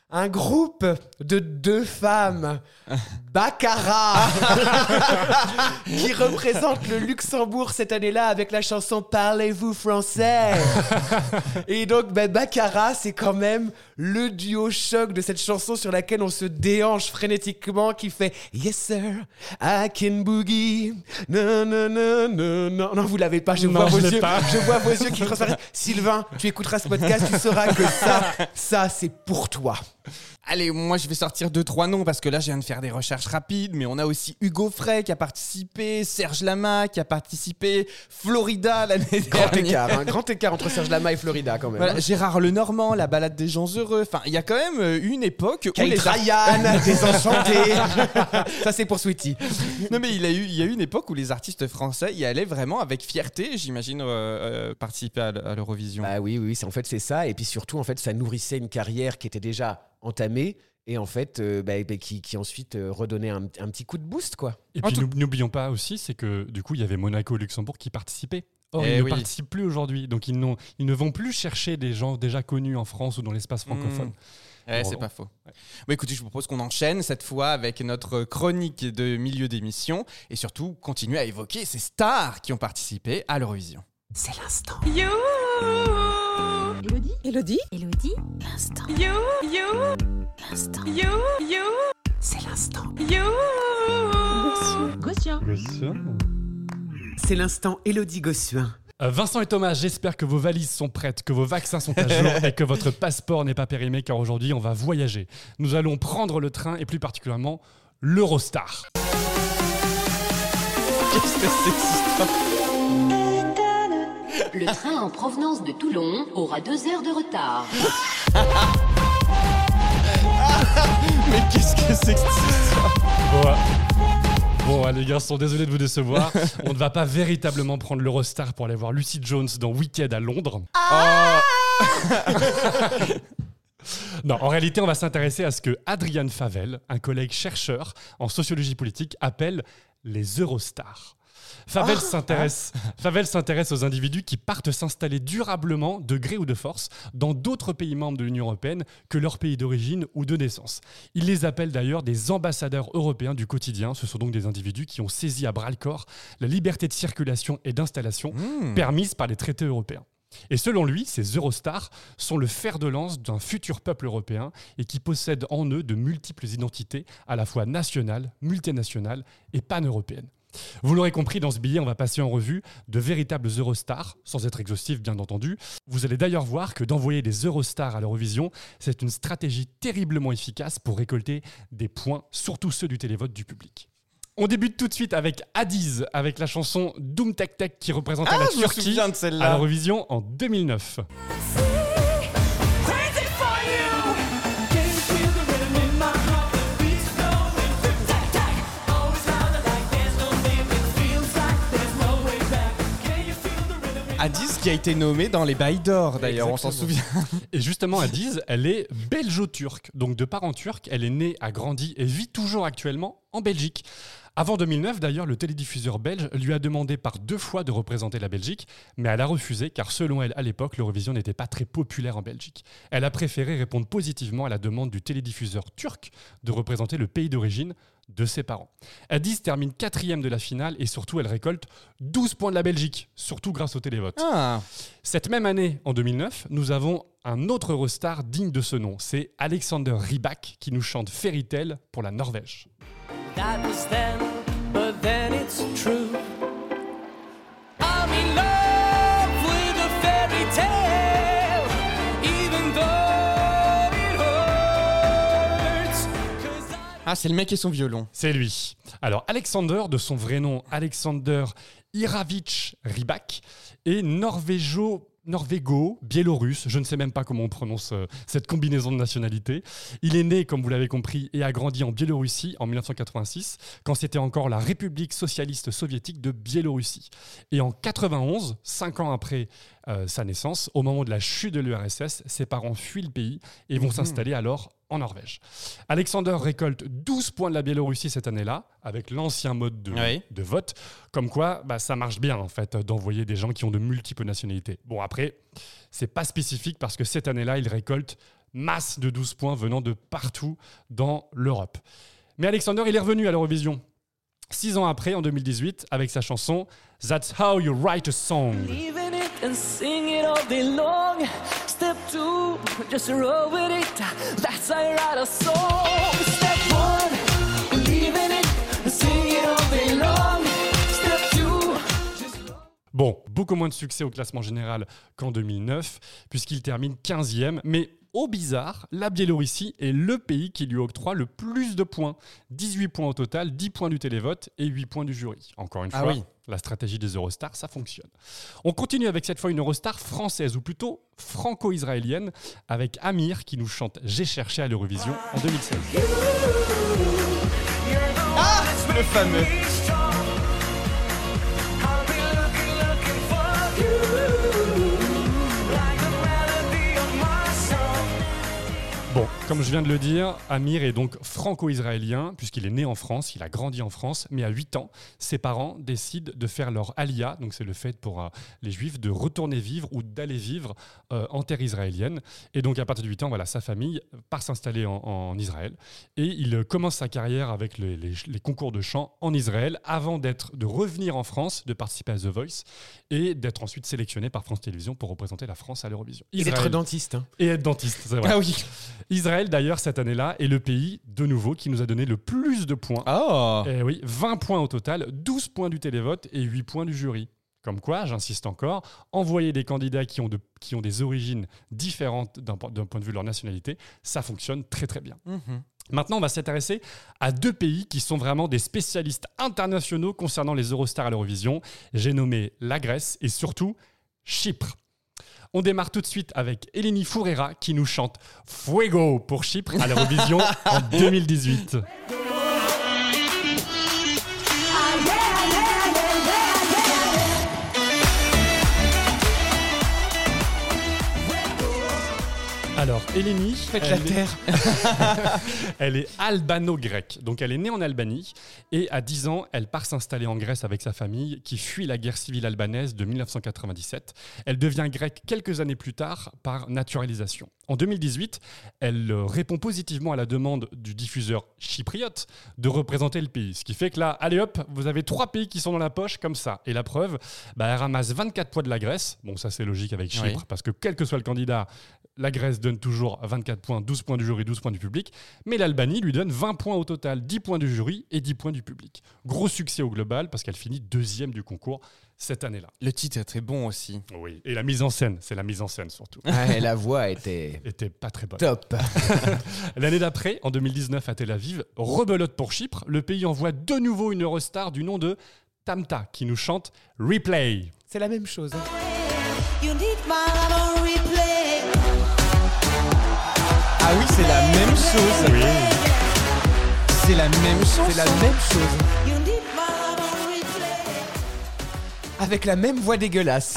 un groupe de deux femmes, *laughs* Baccarat, qui représente le Luxembourg cette année-là avec la chanson Parlez-vous français *laughs* Et donc, Baccarat, c'est quand même le duo choc de cette chanson sur laquelle on se déhanche frénétiquement, qui fait Yes sir, I can boogie. Non, non, non, non, non. Non, vous l'avez pas, je Non, vois vos je yeux. pas. Je vois vos yeux qui transparaissent. Sylvain, tu écouteras ce podcast, tu sauras que ça, ça, c'est pour toi. Allez, moi je vais sortir deux trois noms parce que là je viens de faire des recherches rapides, mais on a aussi Hugo Frey qui a participé, Serge Lama qui a participé, Florida l'année Grand dernière. écart, un grand écart entre Serge Lama et Florida quand même. Voilà, Gérard Lenormand, la balade des gens heureux. Enfin, il y a quand même euh, une époque où les Ryan, *laughs* désenchanté. *laughs* ça, c'est pour Sweetie. non mais il a eu il y a eu une époque où les artistes français y allaient vraiment avec fierté, j'imagine, euh, euh, participer à, l'Eurovision. Bah oui, oui, c'est en fait c'est ça. Et puis surtout, en fait, ça nourrissait une carrière qui était déjà entamée et en fait, euh, bah, bah, qui, qui ensuite euh, redonnait un, un petit coup de boost, quoi. Et puis tout- n'oublions pas aussi, c'est que du coup, il y avait Monaco et Luxembourg qui participaient. Or, Eh ils oui. ne participent plus aujourd'hui. Donc, ils, n'ont- ils ne vont plus chercher des gens déjà connus en France ou dans l'espace francophone. Ouais, Bon, c'est pas faux. Bon, écoutez, je vous propose qu'on enchaîne cette fois avec notre chronique de milieu d'émission et surtout continuer à évoquer ces stars qui ont participé à l'Eurovision. C'est l'instant. You, Elodie Elodie, Elodie L'instant. you, you, L'instant. you, you, C'est l'instant. you. Gossuin. C'est l'instant Elodie Gossuin. Euh, Vincent et Thomas, j'espère que vos valises sont prêtes, que vos vaccins sont à jour et que votre *laughs* passeport n'est pas périmé car aujourd'hui on va voyager. Nous allons prendre le train et plus particulièrement l'Eurostar. Qu'est-ce que c'est que cette histoire? Le train en provenance de Toulon aura deux heures de retard. *laughs* Mais sexiste. Bon, euh, Bon, euh, les garçons, désolé de vous décevoir. On ne va pas véritablement prendre l'Eurostar pour aller voir Lucy Jones dans Wicked à Londres. *laughs* Non, en réalité, on va s'intéresser à ce que Adrian Favel, un collègue chercheur en sociologie politique, appelle les Eurostars. Favel s'intéresse Favel s'intéresse aux individus qui partent s'installer durablement, de gré ou de force, dans d'autres pays membres de l'Union européenne que leur pays d'origine ou de naissance. Il les appelle d'ailleurs des ambassadeurs européens du quotidien. Ce sont donc des individus qui ont saisi à bras le corps la liberté de circulation et d'installation permise par les traités européens. Et selon lui, ces Eurostars sont le fer de lance d'un futur peuple européen et qui possèdent en eux de multiples identités, à la fois nationales, multinationales et pan-européennes. Vous l'aurez compris, dans ce billet, on va passer en revue de véritables Eurostars, sans être exhaustif bien entendu. Vous allez d'ailleurs voir que d'envoyer des Eurostars à l'Eurovision, c'est une stratégie terriblement efficace pour récolter des points, surtout ceux du télévote du public. On débute tout de suite avec Adiz, avec la chanson Doom Tech Tech qui représentait Ah, la Turquie de à l'Eurovision en 2009. Qui a été nommé dans les bails d'or d'ailleurs, on s'en souvient. *laughs* Et justement, Adiz, elle est belgeo-turque. Donc de parents turcs, elle est née, a grandi et vit toujours actuellement en Belgique. Avant 2009, d'ailleurs, le télédiffuseur belge lui a demandé par deux fois de représenter la Belgique, mais elle a refusé car selon elle, à l'époque, l'Eurovision n'était pas très populaire en Belgique. Elle a préféré répondre positivement à la demande du télédiffuseur turc de représenter le pays d'origine de ses parents. Adiz termine quatrième de la finale et surtout, elle récolte 12 points de la Belgique, surtout grâce au télévote. Ah. Cette même année, en 2009, nous avons un autre Eurostar digne de ce nom. C'est Alexander Rybak qui nous chante Fairy Tale pour la Norvège. That was then, but then it's true. I'm in love Ah, c'est le mec et son violon. C'est lui. Alors, Alexander, de son vrai nom, Alexander Iravitch Rybak, est norvégo norvégo-biélorusse, je ne sais même pas comment on prononce euh, cette combinaison de nationalités. Il est né, comme vous l'avez compris, et a grandi en Biélorussie en 1986, quand c'était encore la République socialiste soviétique de Biélorussie. Et en 91, cinq ans après euh, sa naissance, au moment de la chute de l'URSS, ses parents fuient le pays et vont s'installer alors en Norvège. Alexander récolte 12 points de la Biélorussie cette année-là, avec l'ancien mode de, Oui. de vote. Comme quoi, bah, ça marche bien, en fait, d'envoyer des gens qui ont de multiples nationalités. Bon, après, c'est pas spécifique parce que cette année-là, il récolte masse de 12 points venant de partout dans l'Europe. Mais Alexander, il est revenu à l'Eurovision. Six ans après, en 2018, avec sa chanson That's How You Write a Song. Two, just roll with it. That's how you write a song. Step one, believe in it sing it all day long. Step two, just Bon, beaucoup moins de succès au classement général qu'en 2009, puisqu'il termine 15e. Mais au bizarre, la Biélorussie est le pays qui lui octroie le plus de points. 18 points au total, 10 points du télévote et 8 points du jury. Encore une Ah fois, oui. la stratégie des Eurostars, ça fonctionne. On continue avec cette fois une Eurostar française, ou plutôt franco-israélienne, avec Amir qui nous chante J'ai cherché à l'Eurovision en 2016. Ah, le fameux. Comme je viens de le dire, Amir est donc franco-israélien, puisqu'il est né en France, il a grandi en France, mais à 8 ans, ses parents décident de faire leur alia, donc c'est le fait pour euh, les juifs de retourner vivre ou d'aller vivre euh, en terre israélienne. Et donc à partir de 8 ans, voilà, sa famille part s'installer en, en Israël. Et il euh, commence sa carrière avec les, les- les concours de chant en Israël, avant d'être, de revenir en France, de participer à The Voice, et d'être ensuite sélectionné par France Télévisions pour représenter la France à l'Eurovision. Et d'être dentiste. hein. Et être dentiste, c'est vrai. Ah oui. Israël, d'ailleurs, cette année-là, est le pays, de nouveau, qui nous a donné le plus de points. Oh. Eh oui, 20 points au total, 12 points du télévote et 8 points du jury. Comme quoi, j'insiste encore, envoyer des candidats qui ont, de- qui ont des origines différentes d'un point de vue de leur nationalité, ça fonctionne très très bien. Mhm. Maintenant, on va s'intéresser à deux pays qui sont vraiment des spécialistes internationaux concernant les Eurostars à l'Eurovision. J'ai nommé la Grèce et surtout Chypre. On démarre tout de suite avec Eleni Foureira qui nous chante Fuego pour Chypre à l'Eurovision en *laughs* 2018. Alors, Eleni, Faites la elle est- terre. *laughs* elle est albano-grecque. Donc, elle est née en Albanie et à 10 ans, elle part s'installer en Grèce avec sa famille qui fuit la guerre civile albanaise de 1997. Elle devient grecque quelques années plus tard par naturalisation. En 2018, elle euh, répond positivement à la demande du diffuseur chypriote de représenter le pays. Ce qui fait que là, allez hop, vous avez trois pays qui sont dans la poche comme ça. Et la preuve, bah, elle ramasse 24 points de la Grèce. Bon, ça c'est logique avec Chypre Oui. parce que quel que soit le candidat, la Grèce donne toujours 24 points, 12 points du jury, 12 points du public. Mais l'Albanie lui donne 20 points au total, 10 points du jury et 10 points du public. Gros succès au global parce qu'elle finit deuxième du concours cette année-là. Le titre est très bon aussi. Oui. Et la mise en scène, c'est la mise en scène surtout. Ouais, la voix était *laughs* Était pas très bonne. top. *laughs* L'année d'après, en 2019 à Tel Aviv, rebelote pour Chypre, le pays envoie de nouveau une Eurostar du nom de Tamta qui nous chante Replay. C'est la même chose. You need my replay. Ah oui, c'est la même chose. Oui. C'est la même chose. C'est la même. Avec la même voix dégueulasse.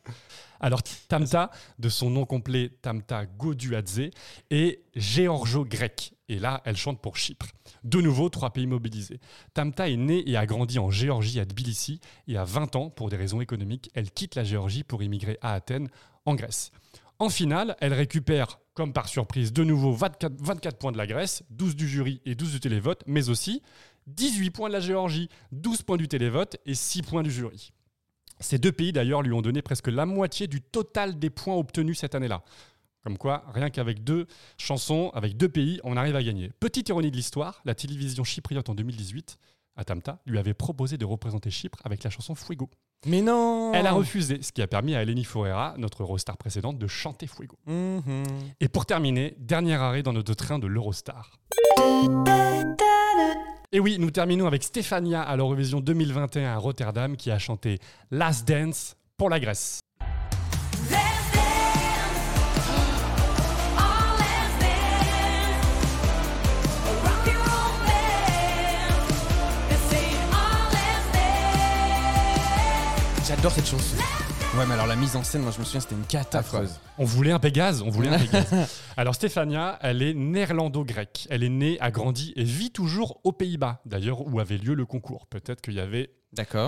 *laughs* Alors Tamta, de son nom complet Tamta Goduadze, est géorgio-grecque. Et là, elle chante pour Chypre. De nouveau, trois pays mobilisés. Tamta est née et a grandi en Géorgie à Tbilissi. Et à 20 ans, pour des raisons économiques, elle quitte la Géorgie pour immigrer à Athènes, en Grèce. En finale, elle récupère, comme par surprise, de nouveau 24, 24 points de la Grèce, 12 du jury et 12 du télévote, mais aussi 18 points de la Géorgie, 12 points du télévote et 6 points du jury. Ces deux pays d'ailleurs lui ont donné presque la moitié du total des points obtenus cette année-là. Comme quoi, rien qu'avec deux chansons, avec deux pays, on arrive à gagner. Petite ironie de l'histoire, la télévision chypriote en 2018, à Tamta, lui avait proposé de représenter Chypre avec la chanson Fuego. Mais non Elle a refusé, ce qui a permis à Eleni Foureira, notre Eurostar précédente, de chanter Fuego. Mhm. Et pour terminer, dernier arrêt dans notre train de l'Eurostar. Et oui, nous terminons avec Stéphania à l'Eurovision 2021 à Rotterdam qui a chanté Last Dance pour la Grèce. J'adore cette chanson. Ouais, mais alors la mise en scène, moi je me souviens, c'était une cata. quoi. Affreuse. On voulait un Pégase, on voulait un Pégase. *laughs* Alors Stéphania, elle est néerlando-grecque. Elle est née, a grandi et vit toujours aux Pays-Bas, d'ailleurs où avait lieu le concours. Peut-être qu'il y avait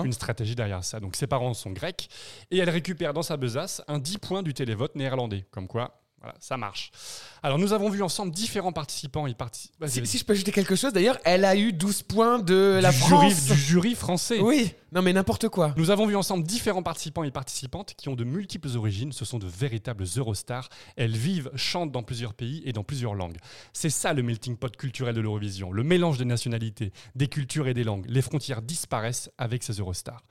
une stratégie derrière ça. Donc ses parents sont grecs et elle récupère dans sa besace un 10 points du télévote néerlandais. Comme quoi, voilà, ça marche. Alors nous avons vu ensemble différents participants y participent. Si, si je peux ajouter quelque chose, d'ailleurs, elle a eu 12 points de la du, France. jury, du jury français. Oui, non mais n'importe quoi. Nous avons vu ensemble différents participants et participantes qui ont de multiples origines. Ce sont de véritables Eurostars. Elles vivent, chantent dans plusieurs pays et dans plusieurs langues. C'est ça le melting pot culturel de l'Eurovision. Le mélange des nationalités, des cultures et des langues. Les frontières disparaissent avec ces Eurostars.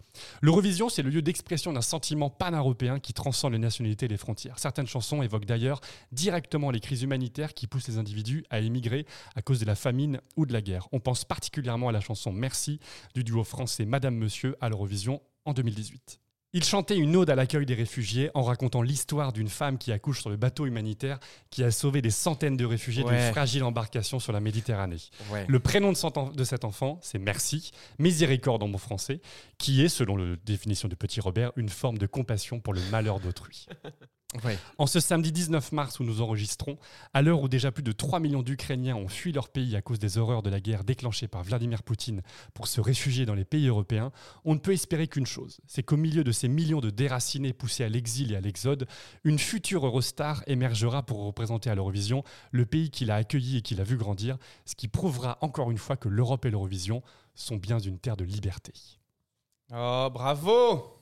L'Eurovision, c'est le lieu d'expression d'un sentiment pan-européen qui transcende les nationalités et les frontières. Certaines chansons évoquent d'ailleurs directement les crises humanitaires qui poussent les individus à émigrer à cause de la famine ou de la guerre. On pense particulièrement à la chanson Merci du duo français Madame Monsieur à l'Eurovision en 2018. Il chantait une ode à l'accueil des réfugiés en racontant l'histoire d'une femme qui accouche sur le bateau humanitaire qui a sauvé des centaines de réfugiés Ouais. d'une fragile embarcation sur la Méditerranée. Ouais. Le prénom de, de cet enfant, c'est Merci, miséricorde en bon français, qui est, selon la définition de Petit Robert, une forme de compassion pour le malheur d'autrui. *laughs* Ouais. En ce samedi 19 mars où nous enregistrons, à l'heure où déjà plus de 3 millions d'Ukrainiens ont fui leur pays à cause des horreurs de la guerre déclenchée par Vladimir Poutine pour se réfugier dans les pays européens, on ne peut espérer qu'une chose, c'est qu'au milieu de ces millions de déracinés poussés à l'exil et à l'exode, une future Eurostar émergera pour représenter à l'Eurovision le pays qui l'a accueilli et qui l'a vu grandir, ce qui prouvera encore une fois que l'Europe et l'Eurovision sont bien une terre de liberté. Oh, bravo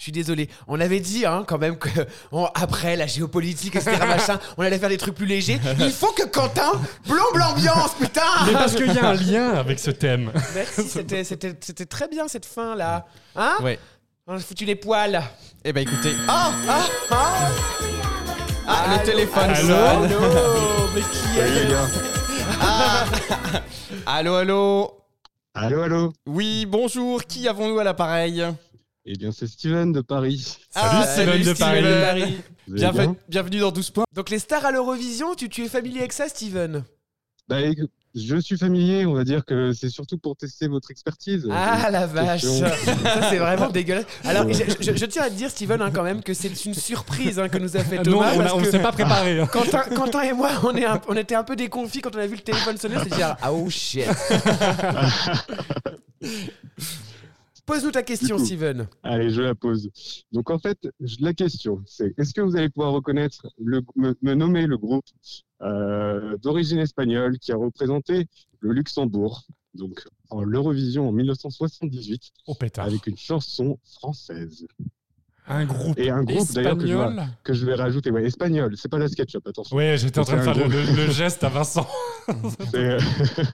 Je suis désolé. On avait dit hein, quand même que on- après la géopolitique, etc. *laughs* machin, on allait faire des trucs plus légers. Il faut que Quentin plombe l'ambiance, putain Mais parce qu'il y a un lien avec ce thème. Merci, c'était- c'était c'était très bien cette fin là. Hein Ouais. On a foutu les poils. Eh ben écoutez. Ah ah ah Ah, le téléphone Allô sonne. Allô Mais qui est Allô, allô Allô, allô Oui, bonjour, qui avons-nous à l'appareil? Eh bien, c'est Steven de Paris. Ah, Steven de Paris. Bienvenue, bien bienvenue dans 12 points. Donc les stars à l'Eurovision, tu, tu es familier avec ça, Steven? Bah, écoute, Je suis familier, on va dire que c'est surtout pour tester votre expertise. Ah la vache. Ça c'est vraiment dégueulasse. Alors Ouais. je, je- je tiens à te dire Steven hein, quand même que c'est une surprise hein, que nous a fait Ah, non, Thomas. on que s'est pas préparé. hein. Quentin, Quentin et moi on, est un- on était un peu déconfits quand on a vu le téléphone sonner, on s'est dit ah oh shit. *laughs* Pose-nous ta question coup. Steven. Allez, je la pose. Donc en fait, la question, c'est est-ce que vous allez pouvoir reconnaître, le, me, me nommer le groupe euh, d'origine espagnole qui a représenté le Luxembourg, donc en l'Eurovision en 1978, Oh pétard. avec une chanson française? Un groupe et un groupe d'ailleurs que, je vais- espagnol. que je vais rajouter, ouais, espagnol. C'est pas la SketchUp, attention. Ouais, j'étais en train de faire le, groupe. le- le geste à Vincent. *laughs* *laughs* C'est euh, *laughs* c'est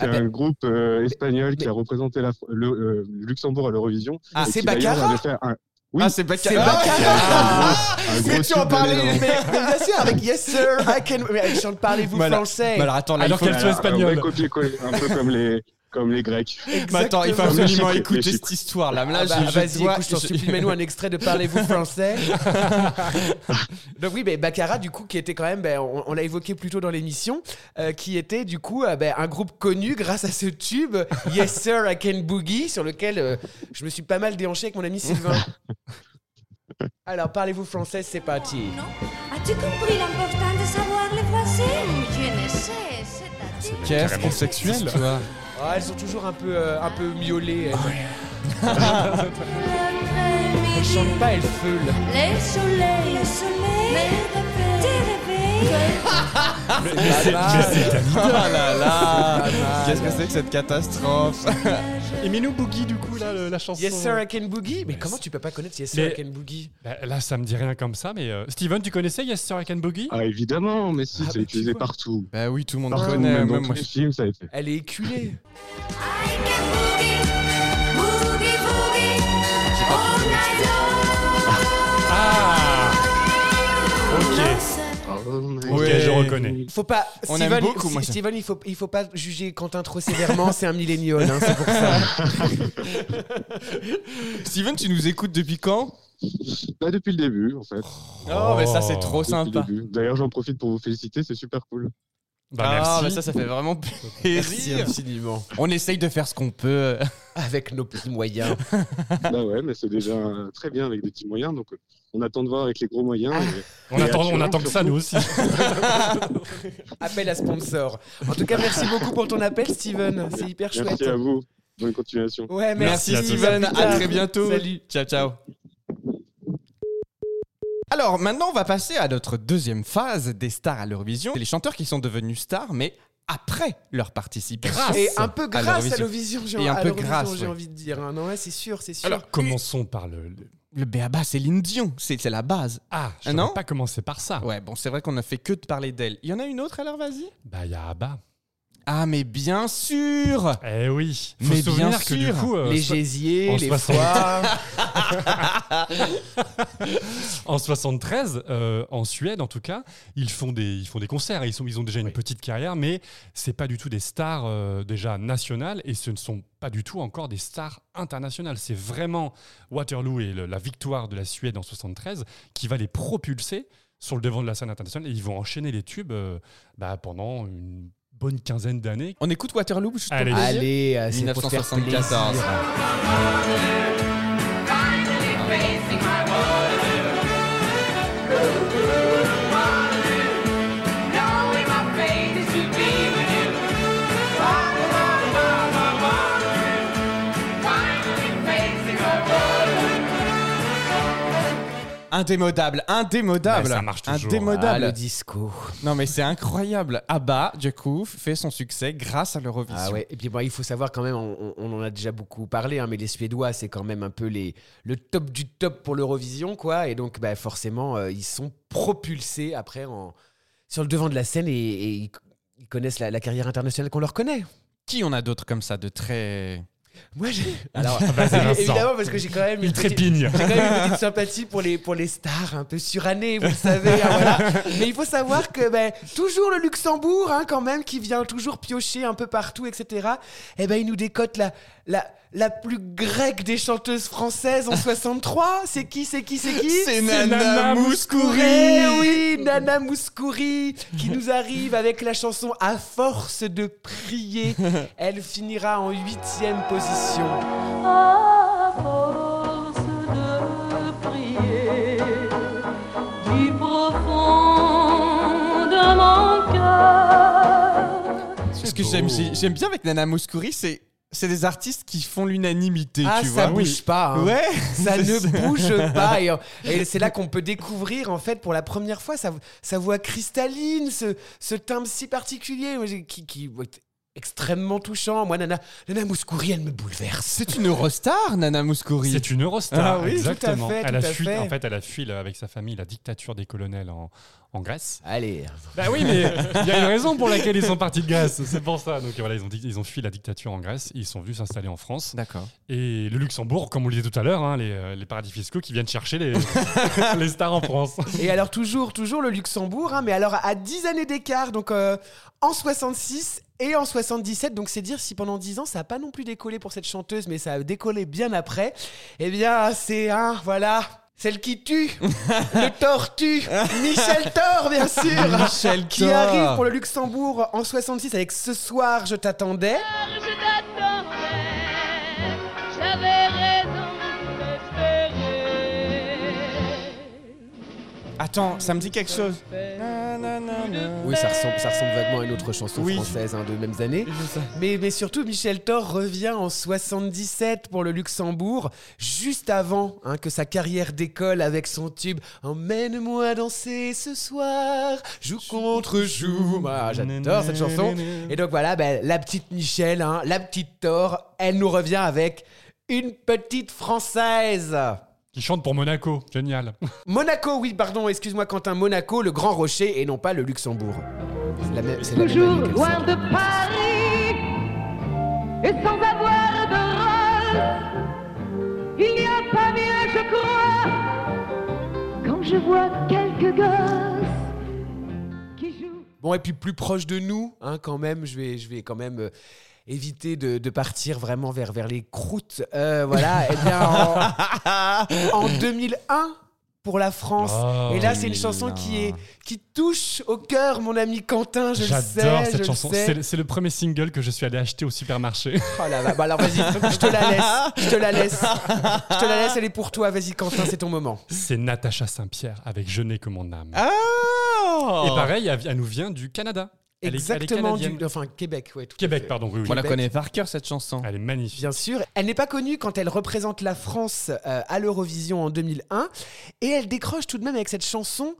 Ah, mais- un groupe euh, espagnol qui a représenté la, le, euh, Luxembourg à l'Eurovision. Ah, et c'est qui, d'ailleurs, Baccarat avait fait un- Oui, Ah, c'est Baccarat. C'est Baccarat. un Mais tu en tube parlais, Mais, mais bien sûr avec Yes Sir I can. Mais elle chante parlez-vous alors- français. Alors attends, là, Alors faut... qu'elle soit Voilà, un espagnole. vrai copier-coller, un peu comme les, comme les Grecs. Mais attends, il faut absolument écouter cette histoire là. Là, Ah bah, Vas-y, écoute, je t'en supplie, mets-nous un extrait de Parlez-vous français. *laughs* Donc oui, mais Baccarat, du coup, qui était quand même, ben, on, on l'a évoqué plus tôt dans l'émission, euh, qui était du coup euh, ben, un groupe connu grâce à ce tube *laughs* Yes Sir I Can Boogie, sur lequel euh, je me suis pas mal déhanché avec mon ami Sylvain. *laughs* Alors, Parlez-vous français, c'est parti. As-tu compris l'important de savoir le français? Je ne sais, c'est-à-dire... Qu'est-ce sexuel sexuel. Ah, elles sont toujours un peu, euh, un peu miaulées. elles. *laughs* Elles chantent pas, elles feulent. Les soleils. Mais, c'est Oh là là. Qu'est-ce que c'est que cette catastrophe Et Minou Boogie, du coup, là, le- la chanson. Yes Sir I Can Boogie Mais comment tu peux pas connaître Yes Sir Mais- I Can Boogie Bah, là, ça me dit rien comme ça, mais euh, Steven, tu connaissais Yes Sir I Can Boogie Ah, évidemment, mais si, Ah, c'est bah, utilisé vois. partout. Bah oui, tout le monde Partout, connaît. même dans Même tous moi, les je- films, ça a été. Elle est éculée. I Ok, Ouais. je reconnais. Faut pas. On Steven, aime beaucoup, moi, ça. Steven, il faut, il faut pas juger Quentin trop sévèrement. c'est un millénial, hein, c'est pour ça. *laughs* Steven, tu nous écoutes depuis quand? Bah, depuis le début, en fait. Oh, mais ça, c'est trop sympa. D'ailleurs, j'en profite pour vous féliciter, c'est super cool. Bah, ah, merci. mais ça, ça fait vraiment Merci plaisir. infiniment. On essaye de faire ce qu'on peut. Avec nos petits moyens. bah ouais, mais c'est déjà très bien avec des petits moyens, donc euh, on attend de voir avec les gros moyens. Ah. et- On Et attend, on attend que ça, nous aussi. *laughs* Appel à sponsor. En tout cas, merci beaucoup pour ton appel, Steven. C'est hyper chouette. Merci à vous. Bonne continuation. Ouais, Merci, merci, Steven. À très bientôt. Salut. Ciao, ciao. Alors maintenant, on va passer à notre deuxième phase des stars à l'Eurovision. C'est les chanteurs qui sont devenus stars, mais après leur participation. Grâce. Et un peu grâce à l'Eurovision. j'ai Et un à peu l'Eurovision, grâce, j'ai ouais. envie de dire. hein. Non, ouais, c'est sûr, c'est sûr. Alors, commençons par le. le- Le béaba, c'est Céline Dion. C'est la base. Ah, je Ah, ne non? pas commencer par ça. Ouais, bon, c'est vrai qu'on a fait que de parler d'elle. Il y en a une autre alors, vas-y Bah, il y a Abba. Ah, mais bien sûr Eh oui. Faut Mais se souvenir bien du sûr. coup. euh, les so- gésiers, en les 60. foires. *laughs* En 73, euh, en Suède en tout cas, ils font des, ils font des concerts. Ils, sont, ils ont déjà une petite carrière, mais c'est pas du tout des stars euh, déjà nationales et ce ne sont pas du tout encore des stars internationales. C'est vraiment Waterloo et le- la victoire de la Suède en 73 qui va les propulser sur le devant de la scène internationale et ils vont enchaîner les tubes euh, bah, pendant une bonne quinzaine d'années. On écoute Waterloo pour Allez. Allez, euh, c'est pour faire 1974. plaisir. Indémodable, indémodable. Ça marche toujours. Ah, Indémodable. le disco. Non mais c'est incroyable. Abba, du coup, fait son succès grâce à l'Eurovision. Ah ouais. Et puis bon, il faut savoir quand même, on, on en a déjà beaucoup parlé, hein, mais les Suédois, c'est quand même un peu les, le top du top pour l'Eurovision, quoi. Et donc, bah, forcément, euh, ils sont propulsés après en, sur le devant de la scène et, et ils, ils connaissent la, la carrière internationale qu'on leur connaît. Qui on a d'autres comme ça de très Moi, j'ai. Alors, *laughs* évidemment, parce que j'ai quand même Il une petite- trépigne. J'ai quand même une petite sympathie pour les, pour les stars un peu surannées, vous le *laughs* savez. hein, voilà. Mais il faut savoir que ben, toujours le Luxembourg, hein, quand même, qui vient toujours piocher un peu partout, etc. Eh ben, il nous décote la, la, la plus grecque des chanteuses françaises en 63. C'est qui, c'est qui, c'est qui? C'est Nana Nana Mouskouri Eh oui, Nana Mouskouri qui nous arrive avec la chanson À force de prier. Elle finira en huitième position. À force de prier du profond de mon cœur. Ce que j'aime, j'ai- j'aime bien avec Nana Mouskouri, c'est c'est des artistes qui font l'unanimité, Ah, tu ça vois. bouge pas. hein. Ouais. *laughs* Ça ne *laughs* bouge pas. Et, *laughs* et c'est là qu'on peut découvrir, en fait, pour la première fois, sa, sa voix cristalline, ce, ce timbre si particulier qui, qui extrêmement touchant. Moi, Nana, Nana Mouskouri, elle me bouleverse. C'est une Eurostar, Nana Mouskouri. C'est une Eurostar, Ah oui, tout à exactement. fait, elle a à fui, fait. en fait, elle a fui là, avec sa famille la dictature des colonels en, en Grèce. Allez. Bah oui, mais il y a une raison pour laquelle ils sont partis de Grèce. C'est pour ça. Donc voilà, ils ont, ils ont fui la dictature en Grèce. Ils sont venus s'installer en France. D'accord. Et le Luxembourg, comme on le disait tout à l'heure, hein, les, euh, les paradis fiscaux qui viennent chercher les, *laughs* les stars en France. Et alors, toujours, toujours le Luxembourg, hein, mais alors à 10 années d'écart, donc euh, en 66 et en 77, donc c'est dire si pendant 10 ans ça n'a pas non plus décollé pour cette chanteuse, mais ça a décollé bien après. Eh bien, c'est un, voilà. Celle qui tue, *laughs* le tortue, Michel Thor, bien sûr, Michel qui Thor. arrive pour le Luxembourg en 66 avec Ce soir, je t'attendais. Je t'attendais, j'avais Attends, ça me dit quelque chose. Oui, ça ressemble, ça ressemble vaguement à une autre chanson Oui. française hein, de mêmes années. Mais, mais surtout, Michel Thor revient en 77 pour le Luxembourg, juste avant hein, que sa carrière décolle avec son tube Emmène-moi danser ce soir, joue contre joue. Ah, J'adore cette chanson. Et donc voilà, ben, la petite Michel, hein, la petite Thor, elle nous revient avec une petite française. Qui chante pour Monaco. Génial. *laughs* Monaco, oui, pardon, excuse-moi Quentin, Monaco, le Grand Rocher et non pas le Luxembourg. C'est la même, c'est la même Toujours qu'elle loin de Paris et sans avoir de rôle. Il n'y a pas mieux, je crois, quand je vois quelques gosses qui jouent. Bon, et puis plus proche de nous, hein, quand même, je vais, je vais quand même euh, éviter de, de partir vraiment vers, vers les croûtes. Euh, voilà, eh bien, en, *laughs* en 2001, pour la France. Oh, et là, c'est une chanson qui, est, qui touche au cœur, mon ami Quentin, je. J'adore cette chanson. C'est le- premier single que je suis allé acheter au supermarché. Oh là là, bah alors vas-y, je te la laisse, je te la laisse. Je te la laisse, elle est pour toi, vas-y Quentin, c'est ton moment. C'est Natacha Saint-Pierre avec Je n'ai que mon âme. Ah Et pareil, elle nous vient du Canada. Elle est- elle est Exactement, du, enfin Québec, ouais. tout Québec, pardon, oui, oui. On la connaît par cœur cette chanson. Elle est magnifique. Bien sûr. Elle n'est pas connue quand elle représente la France euh, à l'Eurovision en 2001. Et elle décroche tout de même avec cette chanson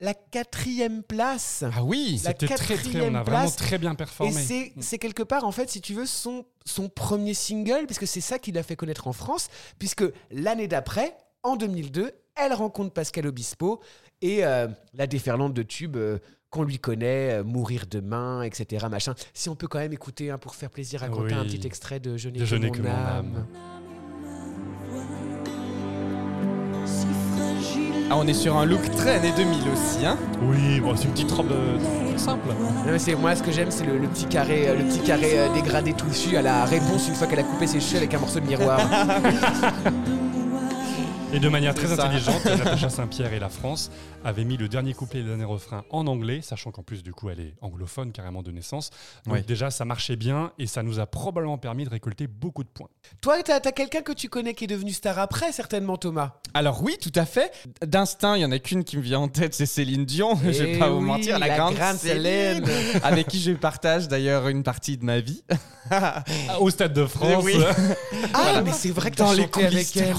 la quatrième place. Ah oui C'était très, très, on a vraiment très bien Et performé. c'est, c'est quelque part, en fait, si tu veux, son, son premier single, puisque c'est ça qui l'a fait connaître en France, puisque l'année d'après, en 2002, elle rencontre Pascal Obispo et euh, la déferlante de tubes euh, qu'on lui connaît, euh, Mourir demain, etc. Machin. Si on peut quand même écouter, hein, pour faire plaisir à Quentin, un petit extrait de Je n'ai De que, Je n'ai mon que mon âme. âme. Ah, on est sur un look très années 2000 aussi, hein Oui, bon, c'est une petite robe euh, simple. Non, mais c'est, moi, ce que j'aime, c'est le, le petit carré, le petit carré euh, dégradé touffu à la réponse une fois qu'elle a coupé ses cheveux avec un morceau de miroir. *laughs* Et de manière très intelligente, Natacha Saint-Pierre et la France avaient mis le dernier couplet et le dernier refrain en anglais, sachant qu'en plus, du coup, elle est anglophone carrément de naissance. Donc Oui. déjà, ça marchait bien et ça nous a probablement permis de récolter beaucoup de points. Toi, t'as, t'as quelqu'un que tu connais qui est devenu star après, certainement, Thomas. Alors oui, tout à fait. D'instinct, il y en a qu'une qui me vient en tête, c'est Céline Dion. *laughs* je vais Eh pas vous mentir, la, la grande, grande Céline, Céline. *laughs* avec qui je partage d'ailleurs une partie de ma vie. *laughs* Au Stade de France. Oui. Ah, mais c'est vrai que Dans t'as les avec coulisses de elle.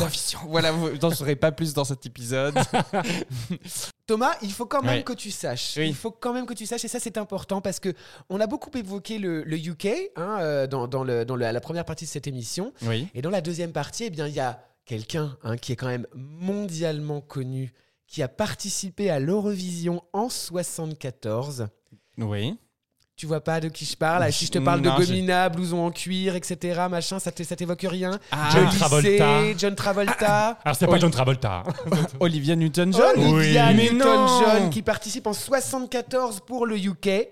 Voilà, vous n'en saurez pas plus dans cet épisode. Thomas, il faut quand même Ouais. que tu saches. Oui. Il faut quand même que tu saches, et ça c'est important parce que on a beaucoup évoqué le, le UK hein, euh, dans, dans le, dans le- la première partie de cette émission. Oui. Et dans la deuxième partie, eh bien, il y a quelqu'un hein, qui est quand même mondialement connu, qui a participé à l'Eurovision en 74. Oui. Tu vois pas de qui je parle Si je te parle Non, de Gomina, blouson en cuir, etc., machin, ça te- ça t'évoque rien Ah. John lycée, Travolta. John Travolta. Alors, c'est pas John Travolta. *laughs* Olivia Newton-John Olivia Oui. Newton-John qui participe en 74 pour le UK.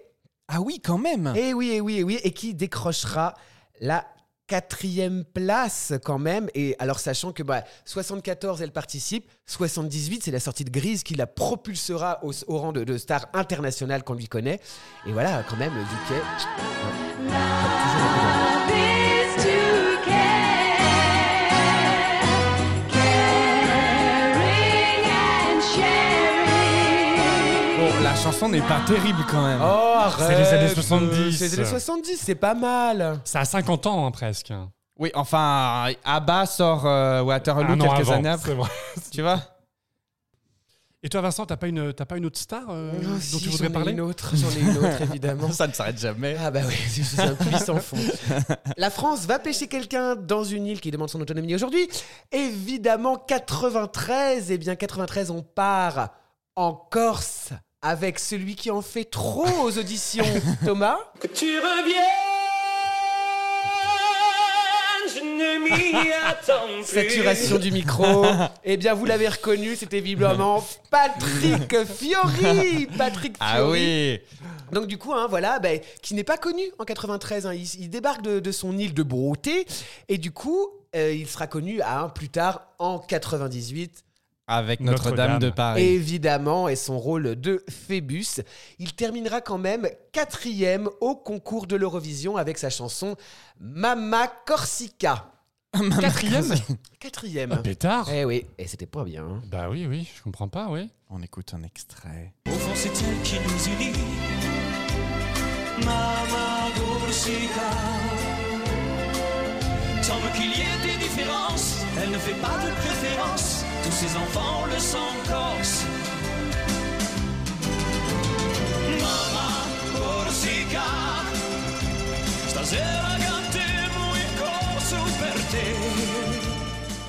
Ah oui, quand même. Et oui, et oui, et oui, et qui décrochera la quatrième place quand même. Et alors, sachant que bah, 74, elle participe, 78, c'est la sortie de Grise qui la propulsera au, rang de, star internationale qu'on lui connaît. Et voilà, quand même, UK. euh, chanson n'est pas terrible quand même. Oh, arrête C'est les années 70. C'est les années 70, c'est pas mal Ça a 50 ans, hein, presque. Oui, enfin, Abba sort euh, Waterloo Un an quelques avant, années c'est après. vrai. Tu vois? Et toi, Vincent, t'as pas une, t'as pas une autre star euh, Oh, dont si, tu voudrais j'en ai parler? une autre, j'en ai une autre, évidemment. *laughs* Ça ne s'arrête jamais. Ah bah oui, c'est un puits sans fond. *laughs* La France va pêcher quelqu'un dans une île qui demande son autonomie aujourd'hui. Évidemment, 93. Eh bien, 93, on part en Corse avec celui qui en fait trop aux auditions. *laughs* Thomas Que tu reviennes, je ne m'y attends plus. Saturation du micro. *laughs* Eh bien, vous l'avez reconnu, c'était évidemment Patrick Fiori. Patrick Fiori. Ah oui Donc du coup, hein, voilà, ben, qui n'est pas connu en 93. hein. il, il débarque de, de son île de beauté et du coup, euh, il sera connu hein, plus tard en 98. Avec Notre-Dame de Paris. Évidemment, et son rôle de Phébus. Il terminera quand même quatrième au concours de l'Eurovision avec sa chanson Mama Corsica. *laughs* Quatrième Quatrième. Ah, Pétard Eh oui, et c'était pas bien. hein. Bah oui, oui, je comprends pas, oui. On écoute un extrait. Au fond, c'est elle qui nous unit. Mama Corsica. Semble qu'il y ait des différences. Elle ne fait pas de préférence. Tous ses enfants le sang corse. Mama Corsica. Stasera cantiamo in corso per te.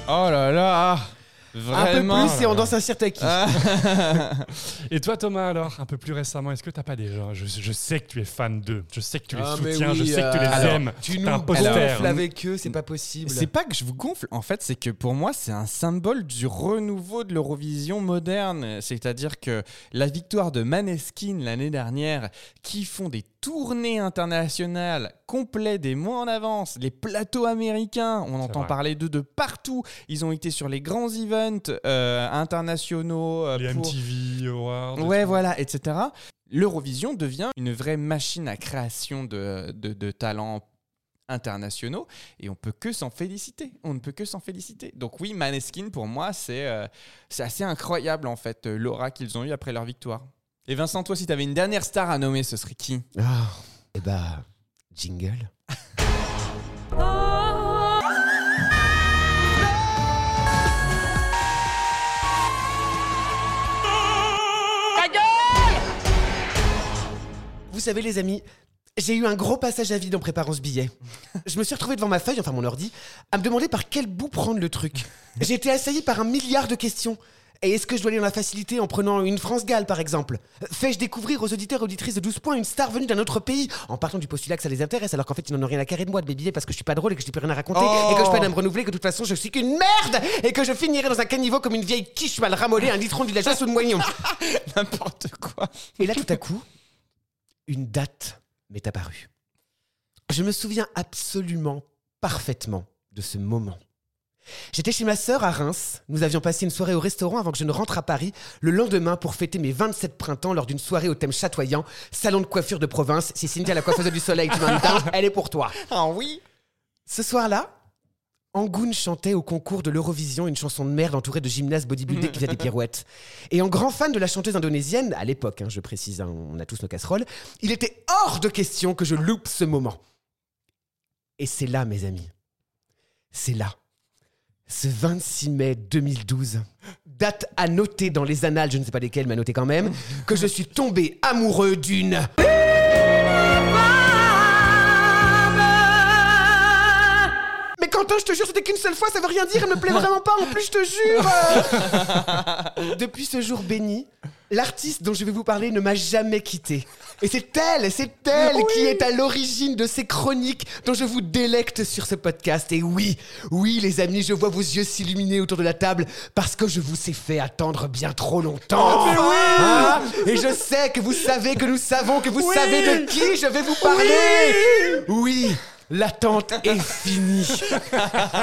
Oh là là Vraiment Un peu plus et on danse un sirtaki. *laughs* Et toi, Thomas, alors, un peu plus récemment, est-ce que t'as pas des gens je, je sais que tu es fan d'eux, je sais que tu les Ah, soutiens, je sais que tu les alors, aimes. Tu un nous gonfles avec eux, c'est pas possible. C'est pas que je vous gonfle, en fait, c'est que pour moi, c'est un symbole du renouveau de l'Eurovision moderne. C'est-à-dire que la victoire de Maneskin l'année dernière, qui font des tournées internationales complètes des mois en avance, les plateaux américains, on entend vrai. parler d'eux de partout. Ils ont été sur les grands events euh, internationaux. euh, Les pour- MTV Awards. Ouais, voilà, etc. L'Eurovision devient une vraie machine à création de, de, de talents internationaux et on peut que s'en féliciter. On ne peut que s'en féliciter. Donc oui, Maneskin pour moi c'est euh, c'est assez incroyable en fait l'aura qu'ils ont eu après leur victoire. Et Vincent, toi si tu avais une dernière star à nommer, ce serait qui? Ah, eh bah, jingle. *laughs* Vous savez les amis, j'ai eu un gros passage à vide en préparant ce billet. Je me suis retrouvé devant ma feuille, enfin mon ordi, à me demander par quel bout prendre le truc. J'ai été assailli par un milliard de questions. Et est-ce que je dois aller dans la facilité en prenant une France-Galles, par exemple? Fais-je découvrir aux auditeurs et auditrices de 12 points une star venue d'un autre pays? En partant du postulat que ça les intéresse, alors qu'en fait ils n'en ont rien à carrer de moi de mes billets parce que je suis pas drôle et que je n'ai plus rien à raconter Oh et que je peine à me renouveler, que de toute façon je suis qu'une merde et que je finirai dans un caniveau comme une vieille quiche mal ramollée, un litron de villageois sous le moignon. *laughs* N'importe quoi. Et là, tout à coup, une date m'est apparue. Je me souviens absolument parfaitement de ce moment. J'étais chez ma sœur à Reims. Nous avions passé une soirée au restaurant avant que je ne rentre à Paris le lendemain pour fêter mes 27 printemps lors d'une soirée au thème chatoyant, salon de coiffure de province. Si Cynthia la coiffeuse du soleil, tu m'invites, elle est pour toi. Ah oui Ce soir-là, Angoun chantait au concours de l'Eurovision une chanson de merde entourée de gymnastes bodybuildés qui faisaient des pirouettes. Et en grand fan de la chanteuse indonésienne, à l'époque, hein, je précise, hein, on a tous nos casseroles, il était hors de question que je loupe ce moment. Et c'est là, mes amis, c'est là, ce 26 mai 2012, date à noter dans les annales, je ne sais pas lesquelles, mais à noter quand même, que je suis tombé amoureux d'une... Quentin, je te jure, c'était qu'une seule fois, ça veut rien dire, elle me plaît vraiment pas, en plus, je te jure *laughs* Depuis ce jour béni, l'artiste dont je vais vous parler ne m'a jamais quitté. Et c'est elle, c'est elle qui est à l'origine de ces chroniques dont je vous délecte sur ce podcast. Et oui, oui les amis, je vois vos yeux s'illuminer autour de la table parce que je vous ai fait attendre bien trop longtemps. Hein Et je sais que vous savez que nous savons que vous savez de qui je vais vous parler. Oui. L'attente est finie.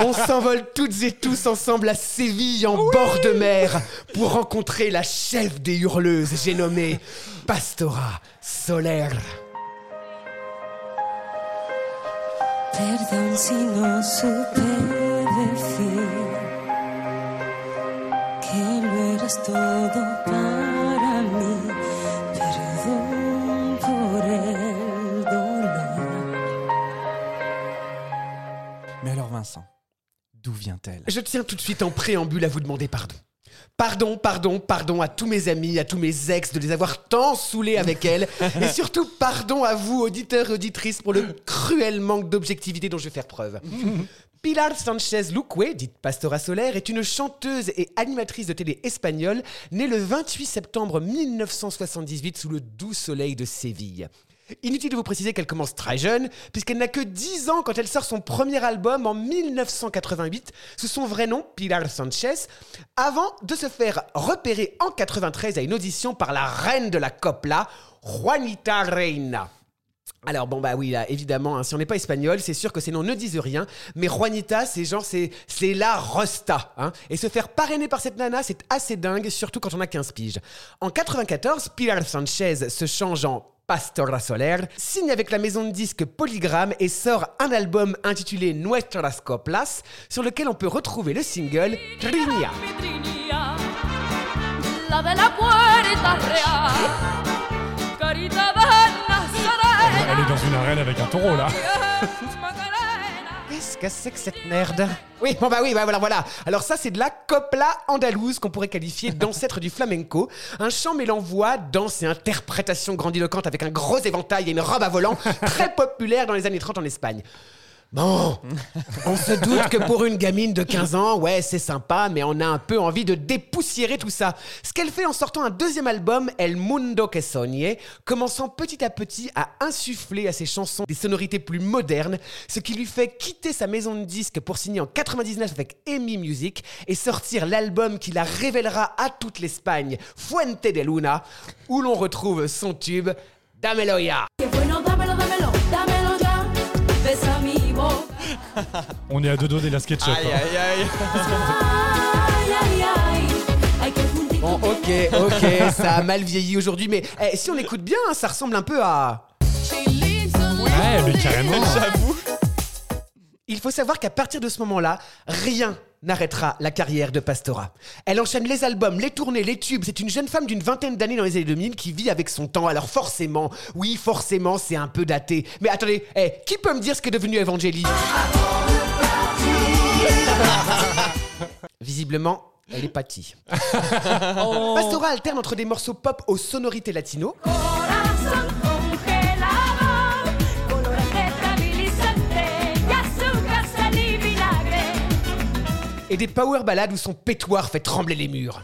On s'envole toutes et tous ensemble à Séville en bord de mer pour rencontrer la chef des hurleuses, j'ai nommé Pastora Soler. Perdón si no supe decir que lo eras todo para Vincent, d'où vient-elle? Je tiens tout de suite en préambule à vous demander pardon. Pardon, pardon, pardon à tous mes amis, à tous mes ex de les avoir tant saoulés avec elle. *laughs* Et surtout, pardon à vous, auditeurs et auditrices, pour le cruel manque d'objectivité dont je vais faire preuve. *laughs* Pilar Sanchez Luque, dite Pastora Soler, est une chanteuse et animatrice de télé espagnole née le 28 septembre 1978 sous le doux soleil de Séville. Inutile de vous préciser qu'elle commence très jeune, puisqu'elle n'a que 10 ans quand elle sort son premier album en 1988 sous son vrai nom, Pilar Sanchez, avant de se faire repérer en 93 à une audition par la reine de la copla, Juanita Reina. Alors bon bah oui là évidemment hein, si on n'est pas espagnol c'est sûr que ces noms ne disent rien mais Juanita c'est genre c'est c'est la Rosta hein. et se faire parrainer par cette nana c'est assez dingue surtout quand on a 15 piges. En 94 Pilar Sanchez se change en Pastora Soler, signe avec la maison de disques Polygram et sort un album intitulé Nuestras Coplas sur lequel on peut retrouver le single Trinia. La de la puerta real, carita de Nazarena. Elle est dans une arène avec un taureau là. Qu'est-ce que c'est que cette merde? Oui, bon bah oui, bah voilà, voilà. Alors ça, c'est de la copla andalouse qu'on pourrait qualifier *laughs* d'ancêtre du flamenco. Un chant mêlant voix, danse et interprétation grandiloquente avec un gros éventail et une robe à volant, *laughs* très populaire dans les années 30 en Espagne. Bon, on se doute que pour une gamine de 15 ans, ouais, c'est sympa, mais on a un peu envie de dépoussiérer tout ça. Ce qu'elle fait en sortant un deuxième album, El Mundo que Soñé, commençant petit à petit à insuffler à ses chansons des sonorités plus modernes, ce qui lui fait quitter sa maison de disques pour signer en 99 avec EMI Music et sortir l'album qui la révélera à toute l'Espagne, Fuente de Luna, où l'on retrouve son tube Dámelo On est à deux doigts de la SketchUp. Aïe hein. aïe aïe. Bon, ok, ok, ça a mal vieilli aujourd'hui, mais eh, si on écoute bien, ça ressemble un peu à... Ouais, mais carrément. J'avoue Il faut savoir qu'à partir de ce moment-là, rien n'arrêtera la carrière de Pastora. Elle enchaîne les albums, les tournées, les tubes. C'est une jeune femme d'une vingtaine d'années dans les années 2000 qui vit avec son temps. Alors forcément, oui, forcément, c'est un peu daté. Mais attendez, eh, qui peut me dire ce qu'est devenu Evangélie *laughs* Visiblement, elle est pâtie. *laughs* Pastora alterne entre des morceaux pop aux sonorités latino Corazón et des power ballades où son pétoire fait trembler les murs.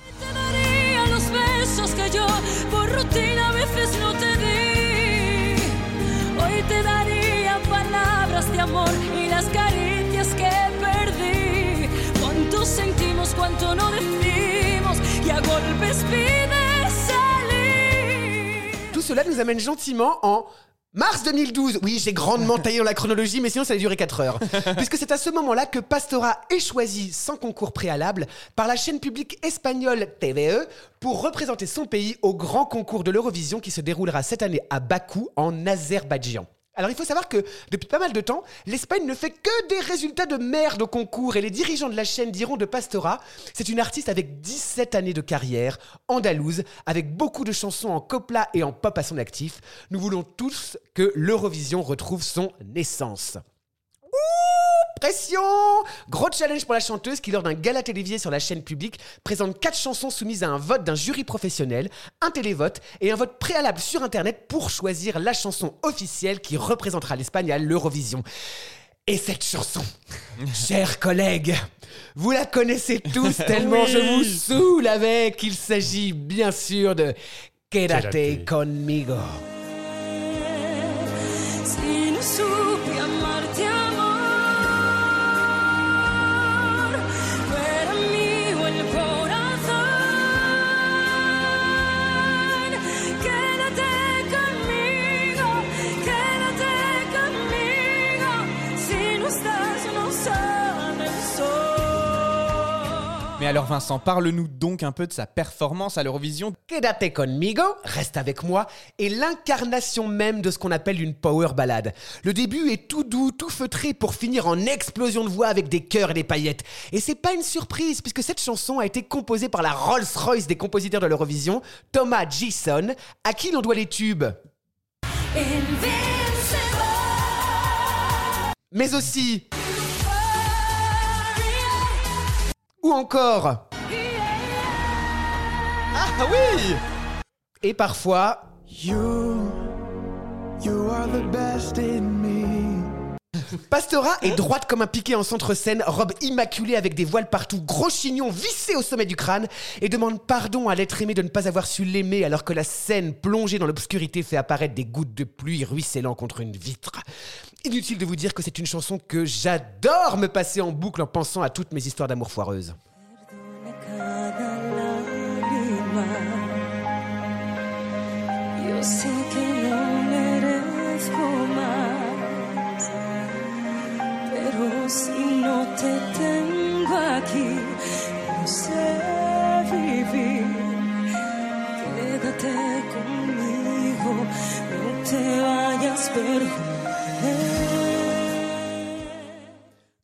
Tout cela nous amène gentiment en mars 2012. Oui, j'ai grandement *laughs* taillé dans la chronologie, mais sinon ça allait durer 4 heures. *laughs* Puisque c'est à ce moment-là que Pastora est choisi sans concours préalable par la chaîne publique espagnole TVE pour représenter son pays au grand concours de l'Eurovision qui se déroulera cette année à Bakou, en Azerbaïdjan. Alors il faut savoir que depuis pas mal de temps, l'Espagne ne fait que des résultats de merde au concours et les dirigeants de la chaîne diront de Pastora, c'est une artiste avec 17 années de carrière, andalouse, avec beaucoup de chansons en copla et en pop à son actif. Nous voulons tous que l'Eurovision retrouve son essence. Ouh, pression Gros challenge pour la chanteuse qui, lors d'un gala télévisé sur la chaîne publique, présente quatre chansons soumises à un vote d'un jury professionnel, un télévote et un vote préalable sur Internet pour choisir la chanson officielle qui représentera l'Espagne à l'Eurovision. Et cette chanson, *laughs* chers collègues, vous la connaissez tous *laughs* tellement je vous saoule avec. Il s'agit bien sûr de Quédate. conmigo. Alors Vincent, parle-nous donc un peu de sa performance à l'Eurovision. Quédate conmigo, reste avec moi, est l'incarnation même de ce qu'on appelle une power ballade. Le début est tout doux, tout feutré pour finir en explosion de voix avec des chœurs et des paillettes. Et c'est pas une surprise puisque cette chanson a été composée par la Rolls-Royce des compositeurs de l'Eurovision, Thomas Gison, à qui l'on doit les tubes. Mais aussi. Ou encore. Ah oui Et parfois. You. You are the best in me. Pastora est droite comme un piqué en centre-scène, robe immaculée avec des voiles partout, gros chignon vissé au sommet du crâne, et demande pardon à l'être aimé de ne pas avoir su l'aimer alors que la scène plongée dans l'obscurité fait apparaître des gouttes de pluie ruisselant contre une vitre. Inutile de vous dire que c'est une chanson que j'adore me passer en boucle en pensant à toutes mes histoires d'amour foireuses.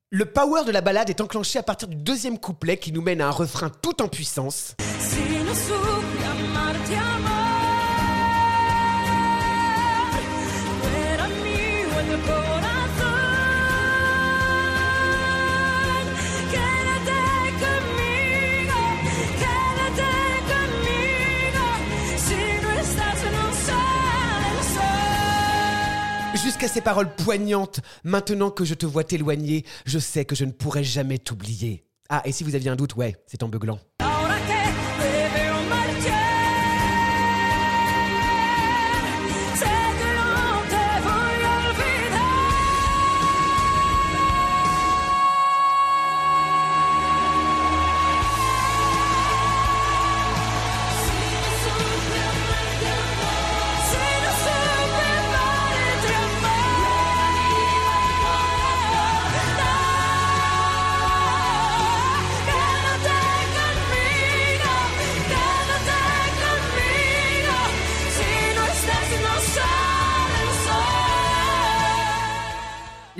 Le power de la balade est enclenché à partir du deuxième couplet qui nous mène à un refrain tout en puissance. Jusqu'à ces paroles poignantes, maintenant que je te vois t'éloigner, je sais que je ne pourrai jamais t'oublier. Ah, et si vous aviez un doute, ouais, c'est en beuglant.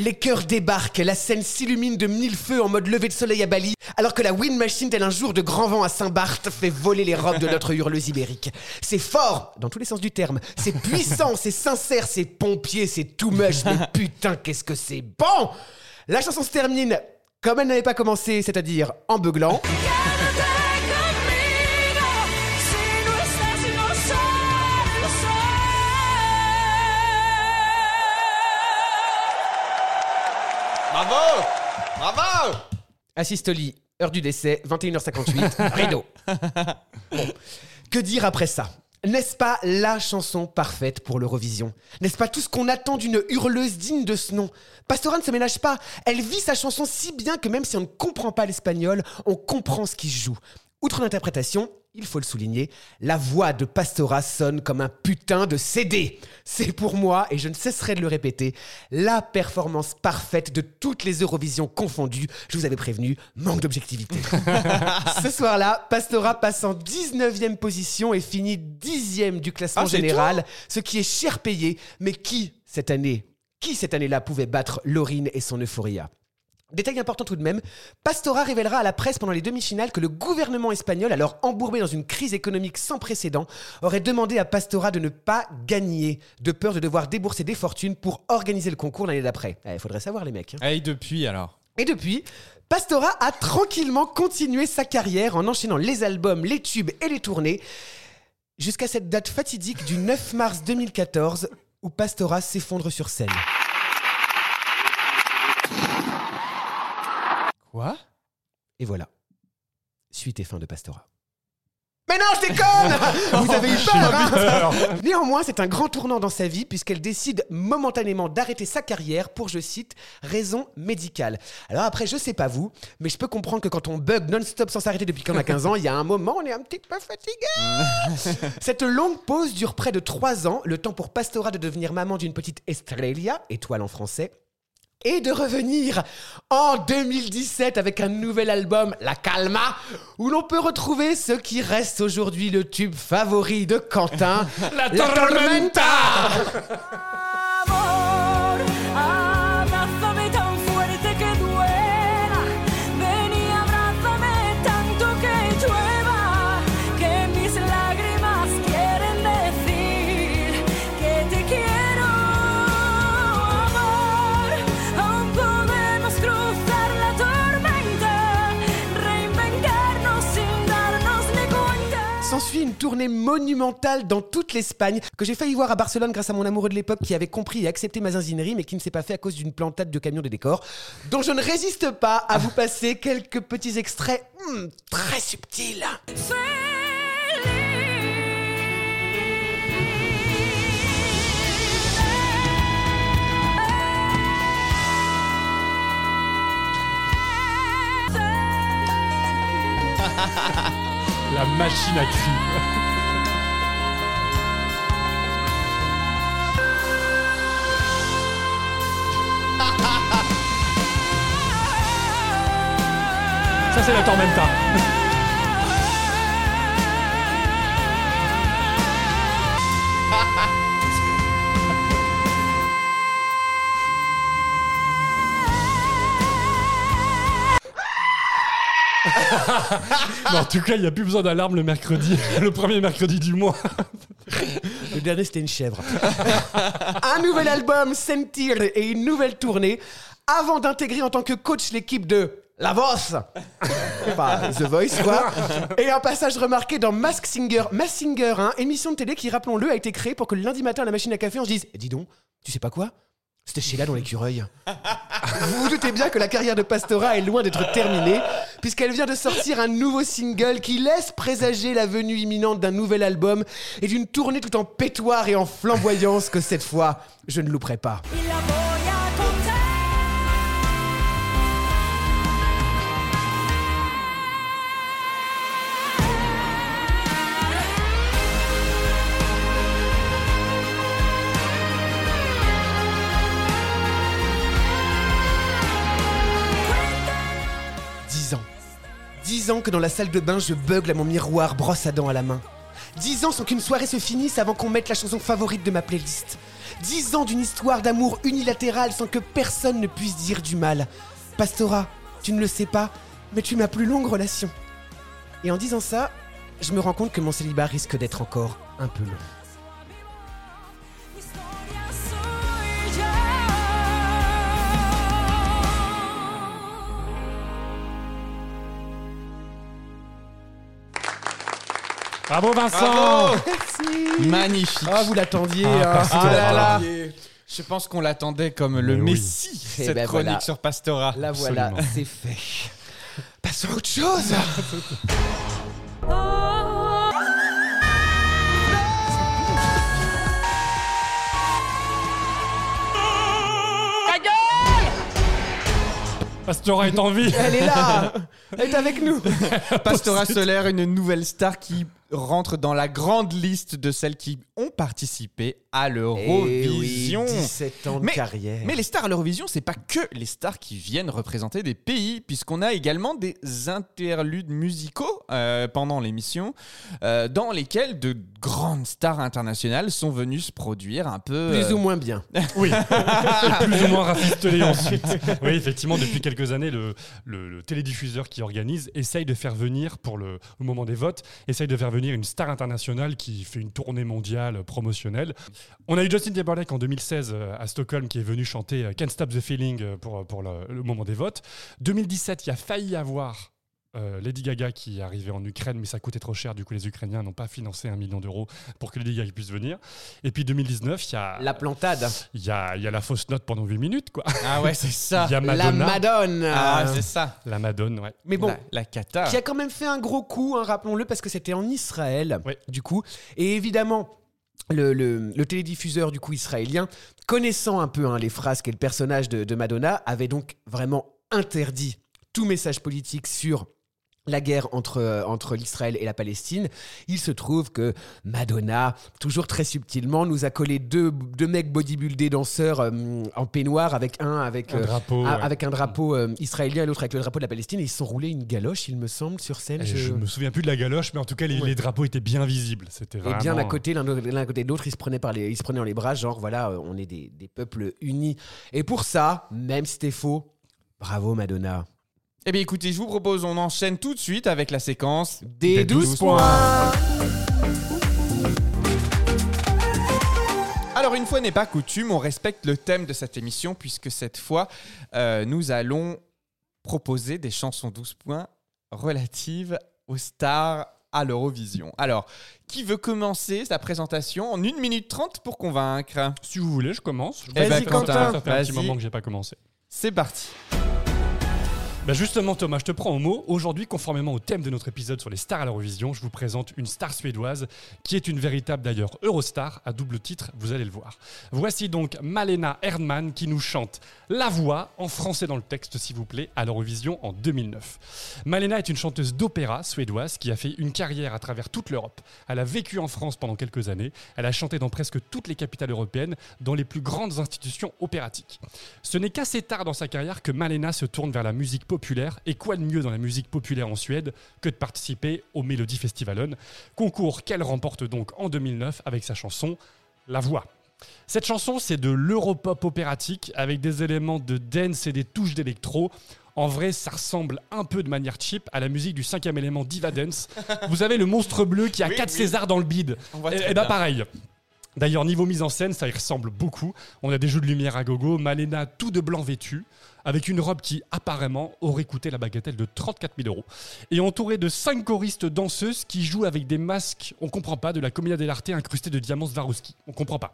Les chœurs débarquent, la scène s'illumine de mille feux en mode lever de soleil à Bali, alors que la wind machine, tel un jour de grand vent à Saint-Barth, fait voler les robes de notre hurleuse ibérique. C'est fort, dans tous les sens du terme. C'est puissant, c'est sincère, c'est pompier, c'est too much, mais *laughs* putain, qu'est-ce que c'est bon La chanson se termine comme elle n'avait pas commencé, c'est-à-dire en beuglant. Assistoli, heure du décès, 21h58, *laughs* rideau. Bon. Que dire après ça? N'est-ce pas la chanson parfaite pour l'Eurovision? N'est-ce pas tout ce qu'on attend d'une hurleuse digne de ce nom? Pastora ne se ménage pas. Elle vit sa chanson si bien que même si on ne comprend pas l'espagnol, on comprend ce qui se joue. Outre l'interprétation, il faut le souligner, la voix de Pastora sonne comme un putain de CD. C'est pour moi, et je ne cesserai de le répéter, la performance parfaite de toutes les Eurovisions confondues. Je vous avais prévenu, manque d'objectivité. *laughs* Ce soir-là, Pastora passe en 19e position et finit 10e du classement Ah, c'est général, ce qui est cher payé, mais qui, cette année, qui cette année-là pouvait battre Laurine et son euphoria? Détail important tout de même, Pastora révélera à la presse pendant les demi-finales que le gouvernement espagnol, alors embourbé dans une crise économique sans précédent, aurait demandé à Pastora de ne pas gagner, de peur de devoir débourser des fortunes pour organiser le concours l'année d'après. Il faudrait savoir les mecs. hein. Et depuis alors? Et depuis, Pastora a tranquillement continué sa carrière en enchaînant les albums, les tubes et les tournées, jusqu'à cette date fatidique du 9 mars 2014 où Pastora s'effondre sur scène. Quoi? Et voilà. Suite et fin de Pastora. Mais non, je déconne *laughs* Vous avez eu peur, hein. *laughs* Néanmoins, c'est un grand tournant dans sa vie puisqu'elle décide momentanément d'arrêter sa carrière pour, je cite, raison médicale. Alors après, je sais pas vous, mais je peux comprendre que quand on bug non-stop sans s'arrêter depuis qu'on a 15 ans, il y a un moment, on est un petit peu fatigué. *laughs* Cette longue pause dure près de 3 ans, le temps pour Pastora de devenir maman d'une petite Estrella, étoile en français, et de revenir en 2017 avec un nouvel album, La Calma, où l'on peut retrouver ce qui reste aujourd'hui le tube favori de Quentin, *laughs* La Tormenta. *laughs* tournée monumentale dans toute l'Espagne que j'ai failli voir à Barcelone grâce à mon amoureux de l'époque qui avait compris et accepté ma zinzinerie mais qui ne s'est pas fait à cause d'une plantade de camion de décor dont je ne résiste pas à vous passer quelques petits extraits hmm, très subtils. La machine à cri. Ça, c'est la Tormenta. *laughs* Mais en tout cas, il n'y a plus besoin d'alarme le mercredi, *laughs* le premier mercredi du mois. *laughs* Le dernier, c'était une chèvre. un nouvel album, Sentir, et une nouvelle tournée avant d'intégrer en tant que coach l'équipe de La Voice. Enfin, The Voice, quoi. Et un passage remarqué dans Mask Singer. Mask Singer, hein, émission de télé qui, rappelons-le, a été créée pour que le lundi matin à la machine à café, on se dise Eh, Dis donc, tu sais pas quoi? C'était Sheila dans l'écureuil. *laughs* Vous vous doutez bien que la carrière de Pastora est loin d'être terminée, puisqu'elle vient de sortir un nouveau single qui laisse présager la venue imminente d'un nouvel album et d'une tournée tout en pétoire et en flamboyance que cette fois, je ne louperai pas. Dix ans que dans la salle de bain, je bugle à mon miroir brosse à dents à la main. Dix ans sans qu'une soirée se finisse avant qu'on mette la chanson favorite de ma playlist. Dix ans d'une histoire d'amour unilatérale sans que personne ne puisse dire du mal. Pastora, tu ne le sais pas, mais tu es ma plus longue relation. Et en disant ça, je me rends compte que mon célibat risque d'être encore un peu long. Bravo Vincent Bravo Merci Magnifique. Ah, vous l'attendiez Ah, hein. Ah là là. Je pense qu'on l'attendait comme le Mais oui. messie, Eh cette ben chronique voilà. sur Pastora. La voilà, Absolument. c'est fait. Passons à autre chose Pastora est en vie Elle est là Elle est avec nous Pastora Solaire, une nouvelle star qui rentre dans la grande liste de celles qui ont participé à l'Eurovision. Eh oui, 17 ans de Mais- carrière. Mais les stars à l'Eurovision, c'est pas que les stars qui viennent représenter des pays, puisqu'on a également des interludes musicaux euh, pendant l'émission, euh, dans lesquels de grandes stars internationales sont venues se produire un peu. Plus euh, ou moins bien. *laughs* Oui, et *laughs* plus ou moins rafistolé ensuite. *laughs* Oui, effectivement, depuis quelques années, le, le- le télédiffuseur qui organise essaye de faire venir, pour le, au moment des votes, essaye de faire venir une star internationale qui fait une tournée mondiale promotionnelle. On a eu Justin Timberlake en 2016 euh, à Stockholm qui est venu chanter euh, Can't Stop the Feeling euh, pour, pour le, le moment des votes. 2017, il y a failli avoir euh, Lady Gaga qui est arrivée en Ukraine, mais ça coûtait trop cher. Du coup, les Ukrainiens n'ont pas financé un million d'euros pour que Lady Gaga puisse venir. Et puis 2019, il y a La plantade. il y a, il y a la fausse note pendant 8 minutes, quoi. Ah ouais, c'est *laughs* ça. Il y a La Madonna. Madone. Ah, c'est ça. La Madone, ouais. Mais bon, La, la cata. qui a quand même fait un gros coup, hein, rappelons-le, parce que c'était en Israël, Ouais. du coup. Et évidemment, le, le- le télédiffuseur, du coup, israélien, connaissant un peu hein, les phrases qu'est le personnage de, de Madonna, avait donc vraiment interdit tout message politique sur la guerre entre, euh, entre l'Israël et la Palestine. Il se trouve que Madonna, toujours très subtilement, nous a collé deux, deux mecs bodybuildés danseurs euh, en peignoir avec un avec Un euh, drapeau. ouais. avec un drapeau euh, israélien et l'autre avec le drapeau de la Palestine. Et ils se sont roulés une galoche, il me semble, sur scène. Et Je- je... me souviens plus de la galoche, mais en tout cas, les, Ouais. les drapeaux étaient bien visibles. C'était Et bien à côté, l'un à côté de l'autre, ils se prenaient par les, ils se prenaient dans les bras, genre voilà, on est des, des peuples unis. Et pour ça, même si c'était faux, bravo Madonna. Eh bien écoutez, je vous propose, on enchaîne tout de suite avec la séquence Des 12 12 points. Alors une fois n'est pas coutume, on respecte le thème de cette émission puisque cette fois, euh, nous allons proposer des chansons 12 points relatives aux stars à l'Eurovision. Alors, qui veut commencer sa présentation en 1 minute 30 pour convaincre? Si vous voulez, je commence. Je Eh ben, ça fait- Quentin, ça fait un petit vas-y. moment que j'ai pas commencé. C'est parti. Bah justement Thomas, je te prends au mot. Aujourd'hui, conformément au thème de notre épisode sur les stars à l'Eurovision, je vous présente une star suédoise qui est une véritable d'ailleurs Eurostar à double titre, vous allez le voir. Voici donc Malena Erdmann qui nous chante La Voix, en français dans le texte s'il vous plaît, à l'Eurovision en 2009. Malena est une chanteuse d'opéra suédoise qui a fait une carrière à travers toute l'Europe. Elle a vécu en France pendant quelques années, elle a chanté dans presque toutes les capitales européennes, dans les plus grandes institutions opératiques. Ce n'est qu'assez tard dans sa carrière que Malena se tourne vers la musique populaire. Et quoi de mieux dans la musique populaire en Suède que de participer au Melody Festivalen, concours qu'elle remporte donc en 2009 avec sa chanson La Voix. Cette chanson, c'est de l'europop opératique avec des éléments de dance et des touches d'électro. En vrai, ça ressemble un peu de manière cheap à la musique du cinquième élément Diva Dance. *laughs* Vous avez le monstre bleu qui a Oui, 4 oui. Césars dans le bide. Et, et bah bien. pareil. D'ailleurs, niveau mise en scène, ça y ressemble beaucoup. On a des jeux de lumière à gogo, Malena tout de blanc vêtu, avec une robe qui apparemment aurait coûté la bagatelle de 34 000 euros. Et entourée de cinq choristes danseuses qui jouent avec des masques, on comprend pas, de la Commedia dell'arte incrustés de diamants Swarovski. On comprend pas.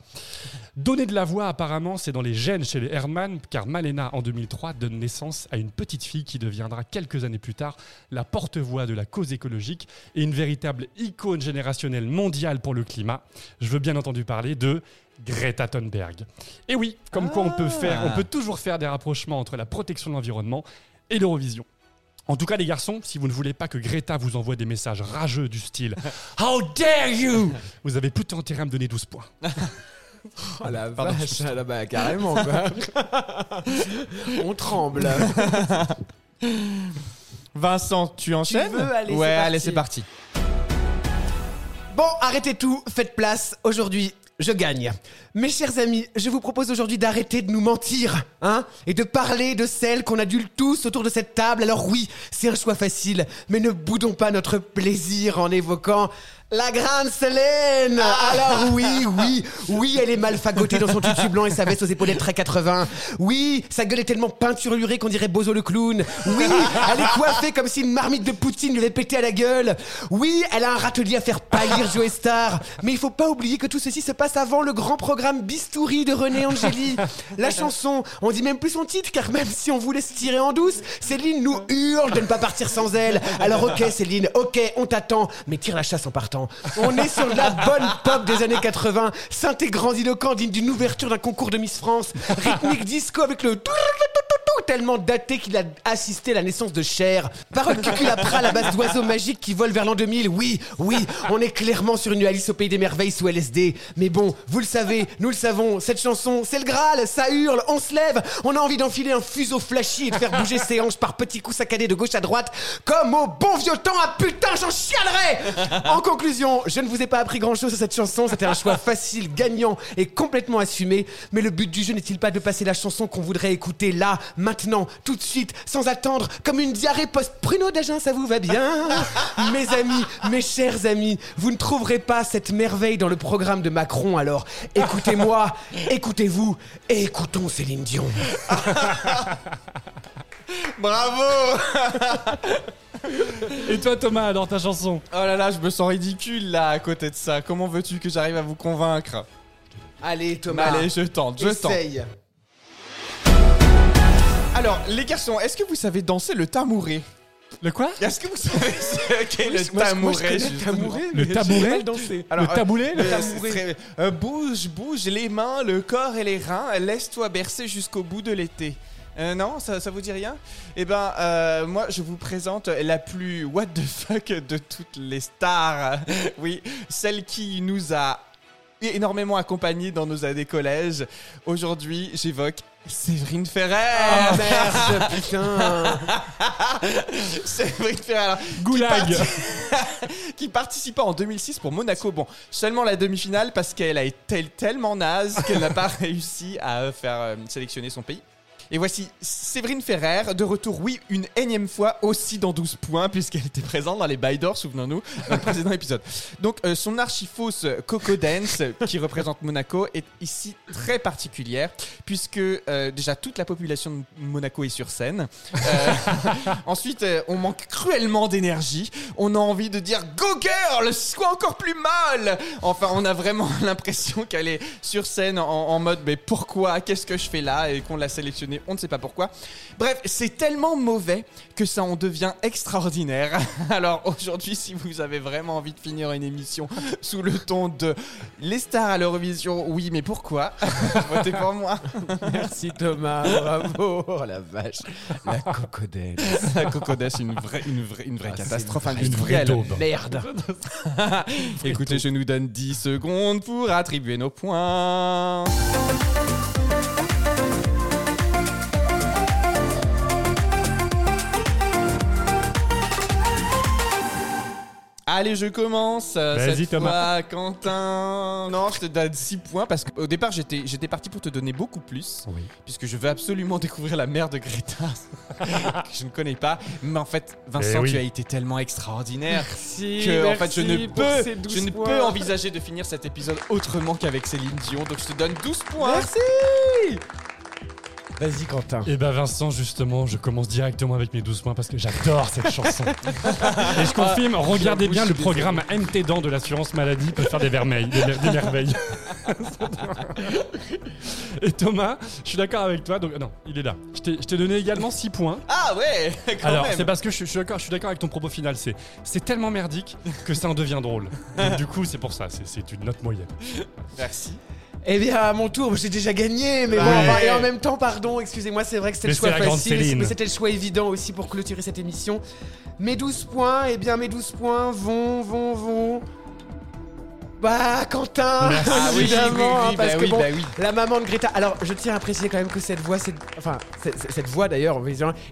Donner de la voix, apparemment, c'est dans les gènes chez les Herman, car Malena, en 2003, donne naissance à une petite fille qui deviendra quelques années plus tard la porte-voix de la cause écologique et une véritable icône générationnelle mondiale pour le climat. Je veux bien entendu parler de Greta Thunberg. Et oui, comme quoi on peut faire, on peut toujours faire des rapprochements entre la protection de l'environnement et l'Eurovision. En tout cas, les garçons, si vous ne voulez pas que Greta vous envoie des messages rageux du style How dare you Vous avez plutôt intérêt à me donner 12 points. *laughs* Oh la Pardon. vache, ah, là, bah, carrément quoi. *laughs* On tremble. *laughs* Vincent, tu enchaînes? Veux Allez, Ouais, allez, c'est parti. Bon, arrêtez tout, faites place. Aujourd'hui, je gagne. Mes chers amis, je vous propose aujourd'hui d'arrêter de nous mentir, hein, et de parler de celles qu'on adulte tous autour de cette table. Alors oui, c'est un choix facile, mais ne boudons pas notre plaisir en évoquant la grande Selène Alors oui, oui, oui, elle est mal fagotée dans son tutu blanc et sa veste aux épaulettes très 80. Oui, sa gueule est tellement peinturlurée qu'on dirait Bozo le clown. Oui, elle est coiffée comme si une marmite de Poutine lui avait pété à la gueule. Oui, elle a un râtelier à faire pâlir Joe Star. Mais il faut pas oublier que tout ceci se passe avant le grand programme Bistouri de René Angeli. La chanson, on dit même plus son titre car même si on voulait se tirer en douce, Céline nous hurle de ne pas partir sans elle. Alors ok Céline, ok, on t'attend, mais tire la chasse en partant. On est sur la bonne pop des années 80, synthé grandiloquent digne d'une ouverture d'un concours de Miss France, rythmique disco avec le tellement daté qu'il a assisté à la naissance de Cher. Parole cuculapra à la base d'oiseaux magiques qui volent vers l'an 2000. Oui, oui, on est clairement sur une Alice au pays des merveilles sous LSD. Mais bon, vous le savez, nous le savons, cette chanson, c'est le Graal, ça hurle, on se lève, on a envie d'enfiler un fuseau flashy et de faire bouger ses hanches par petits coups saccadés de gauche à droite, comme au bon vieux temps, ah putain, j'en chialerai En conclusion, je ne vous ai pas appris grand chose sur cette chanson, c'était un choix facile, gagnant et complètement assumé. Mais le but du jeu n'est-il pas de passer la chanson qu'on voudrait écouter là, maintenant, tout de suite, sans attendre, comme une diarrhée post-pruneau d'agin, ça vous va bien *laughs* Mes amis, mes chers amis, vous ne trouverez pas cette merveille dans le programme de Macron, alors écoutez-moi, *laughs* écoutez-vous, et écoutons Céline Dion. *laughs* Bravo Et toi, Thomas, alors ta chanson? Oh là là, je me sens ridicule là à côté de ça. Comment veux-tu que j'arrive à vous convaincre? Allez, Thomas. Allez, je tente, je tente. Alors, les garçons, est-ce que vous savez danser le tamouré Le quoi? Est-ce que vous savez ce qu'est le tamouré le tabouret dansé. Alors, Le taboulet, le euh, tamouré. euh, Bouge, bouge les mains, le corps et les reins. Laisse-toi bercer jusqu'au bout de l'été. Euh, non, ça, ça vous dit rien? Eh ben, euh, moi, je vous présente la plus what the fuck de toutes les stars. *laughs* oui, celle qui nous a énormément accompagnés dans nos années collège. Aujourd'hui, j'évoque Séverine Ferrer. Ah merde, putain. *laughs* Séverine Ferrer. alors, qui Goulag. parti- *laughs* qui participa en 2006 pour Monaco. Bon, seulement la demi-finale parce qu'elle a été tellement naze qu'elle n'a pas *laughs* réussi à faire euh, sélectionner son pays. Et voici Séverine Ferrer, de retour, oui, une énième fois, aussi dans 12 points, puisqu'elle était présente dans les bails d'or, souvenons-nous, dans le précédent *laughs* épisode. Donc, euh, son archifausse Coco Dance, qui représente Monaco, est ici très particulière, puisque euh, déjà toute la population de Monaco est sur scène. Euh, *laughs* ensuite, euh, on manque cruellement d'énergie. On a envie de dire Go girl, sois encore plus mal Enfin, on a vraiment *laughs* l'impression qu'elle est sur scène en, en mode Mais pourquoi? Qu'est-ce que je fais là? Et qu'on l'a sélectionnée, on ne sait pas pourquoi. Bref, c'est tellement mauvais que ça en devient extraordinaire. *laughs* Alors aujourd'hui, si vous avez vraiment envie de finir une émission sous le ton de Les stars à l'Eurovision, oui, mais pourquoi *laughs* Votez pour moi. Merci Thomas, bravo. Oh la vache. La cocodelle. *laughs* La une vraie, une vraie, une vraie Ah, catastrophe une vraie- Une. Merde. Écoutez, je nous donne 10 secondes pour attribuer nos points. Allez, je commence. euh, Vas-y, cette Thomas. fois, Quentin. Non, je te donne 6 points parce qu'au départ, j'étais, j'étais parti pour te donner beaucoup plus. Oui. Puisque je veux absolument découvrir la mère de Greta, *laughs* que je ne connais pas. Mais en fait, Vincent, Eh oui. tu as été tellement extraordinaire Merci. que en fait je ne merci pour peux ces 12 je ne points. peux envisager de finir cet épisode autrement qu'avec Céline Dion donc je te donne 12 points. Merci. Vas-y Quentin. Et bah Vincent, justement, je commence directement avec mes 12 points parce que j'adore cette chanson. *laughs* Et je confirme, regardez j'avoue, bien le programme MT Dents de l'assurance maladie peut faire des, vermeils, des, mer- des merveilles. *laughs* Et Thomas, je suis d'accord avec toi. Donc, non, il est là. Je t'ai donné également 6 points. Ah ouais, quand Alors, c'est parce que je, suis- je suis d'accord, je suis d'accord avec ton propos final. C'est, c'est tellement merdique que ça en devient drôle. Donc, du coup, c'est pour ça. C'est, c'est une note moyenne. Merci. Eh bien, à mon tour, j'ai déjà gagné, mais bon, Ouais. enfin, et en même temps, pardon, excusez-moi, c'est vrai que c'était Mais le choix c'est la grande facile, Céline. mais c'était le choix évident aussi pour clôturer cette émission. Mes 12 points, eh bien, mes 12 points vont, vont, vont. Bah, Quentin. Ah oui, évidemment, oui, oui, hein, parce bah que oui, bon, bah oui. la maman de Greta. Alors, je tiens à préciser quand même que cette voix, c'est, enfin, c'est- c'est- cette voix d'ailleurs,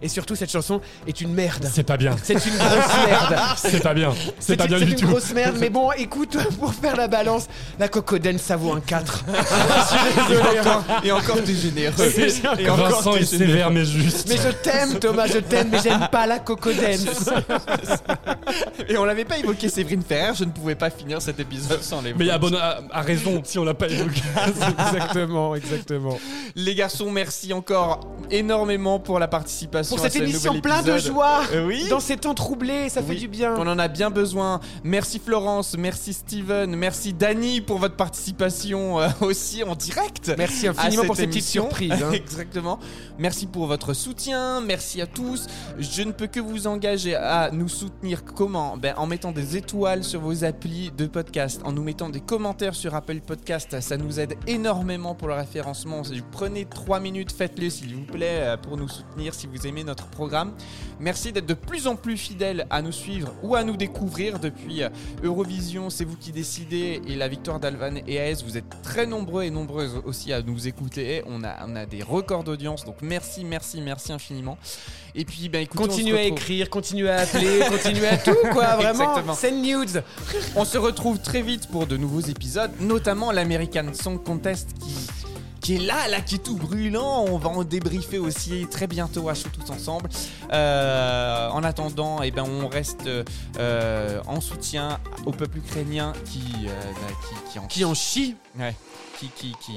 et surtout cette chanson est une merde. C'est pas bien. C'est une grosse *laughs* merde. C'est pas bien. C'est pas une- bien c'est du une tout. grosse merde, mais bon, écoute, *laughs* pour faire la balance, la Cocodène, ça vaut un 4. *laughs* Je suis désolé, hein. Et encore t'es généreux. C'est- Et encore Vincent est sévère mais juste. Mais je t'aime, Thomas, je t'aime, mais j'aime pas la Cocodène. Et on l'avait pas évoqué Séverine Ferrer, je ne pouvais pas finir cet épisode sans les Mais à, bonne, à, à raison si on l'a pas évoqué. *laughs* exactement, exactement. Les garçons, merci encore énormément pour la participation Pour à cette ce émission plein de joie, Euh, oui. dans ces temps troublés, ça fait du bien. On en a bien besoin. Merci Florence, merci Steven, merci Dany pour votre participation euh, aussi en direct. Merci infiniment cette pour ces petites émission. surprises. hein. *laughs* Exactement. Merci pour votre soutien. Merci à tous. Je ne peux que vous engager à nous soutenir. Comment? Ben, En mettant des étoiles sur vos applis de podcast, en nous mettant des commentaires sur Apple Podcast. Ça nous aide énormément pour le référencement. Prenez 3 minutes, faites-le s'il vous plaît euh, pour nous soutenir si vous aimez notre programme. Merci d'être de plus en plus fidèles à nous suivre ou à nous découvrir depuis euh, Eurovision. C'est vous qui décidez et la victoire d'Alvan et AS. Vous êtes très nombreux et nombreuses aussi à nous écouter. On a, on a des records d'audience. Donc merci, merci, merci infiniment. Et puis, ben, écoutez, Continuez à écrire, continuez à appeler, continuez à tout, quoi, *laughs* vraiment. Send nudes. On se retrouve très vite pour de nouveaux épisodes, notamment l'American Song Contest qui, qui est là, là, qui est tout brûlant. On va en débriefer aussi très bientôt à chaud tous ensemble. Euh, en attendant, eh ben, on reste euh, en soutien au peuple ukrainien qui, euh, bah, qui, qui en Qui en chie. Ouais, qui, qui, qui,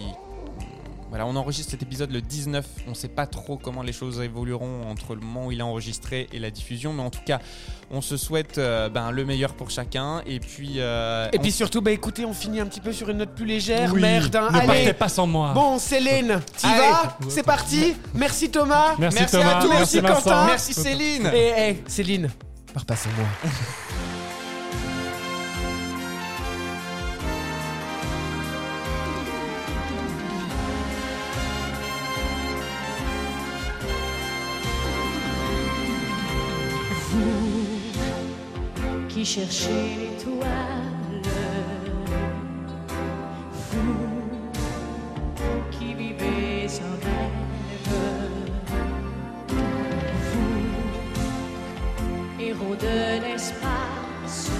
Voilà, on enregistre cet épisode le 19. On ne sait pas trop comment les choses évolueront entre le moment où il est enregistré et la diffusion, mais en tout cas, on se souhaite euh, ben, le meilleur pour chacun. Et puis, euh, Et on- puis surtout, bah écoutez, on finit un petit peu sur une note plus légère. Oui, Merde, hein. ne allez. partez pas sans moi. Bon, Céline, t'y vas C'est parti. Merci Thomas. Merci, Merci Thomas, à tous. merci. Quentin. merci Céline. Et hey, Céline, pars pas sans moi. *laughs* qui cherchez l'étoile, vous qui vivez un rêve, vous, héros de l'espace,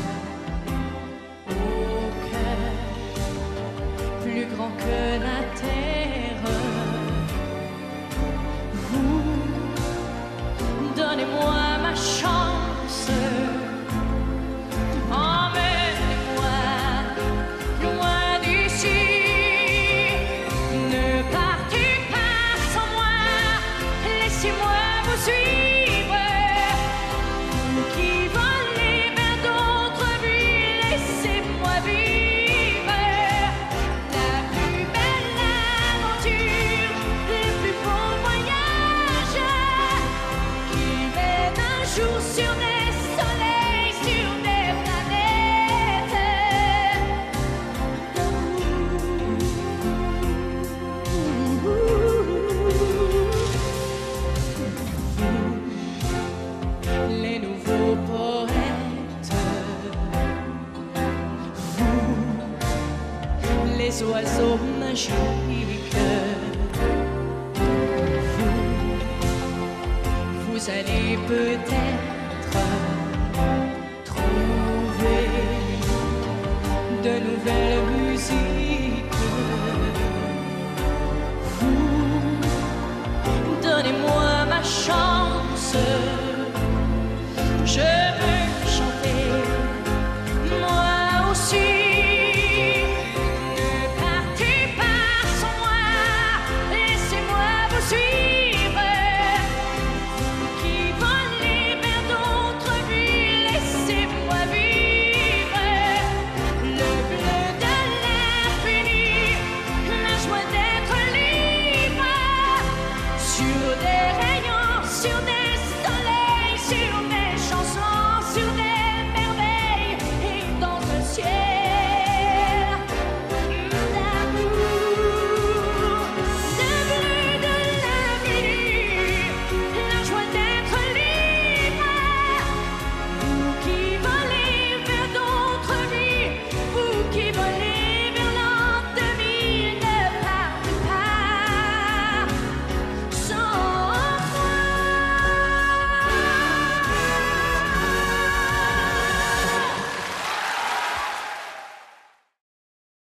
au cœur plus grand que la terre,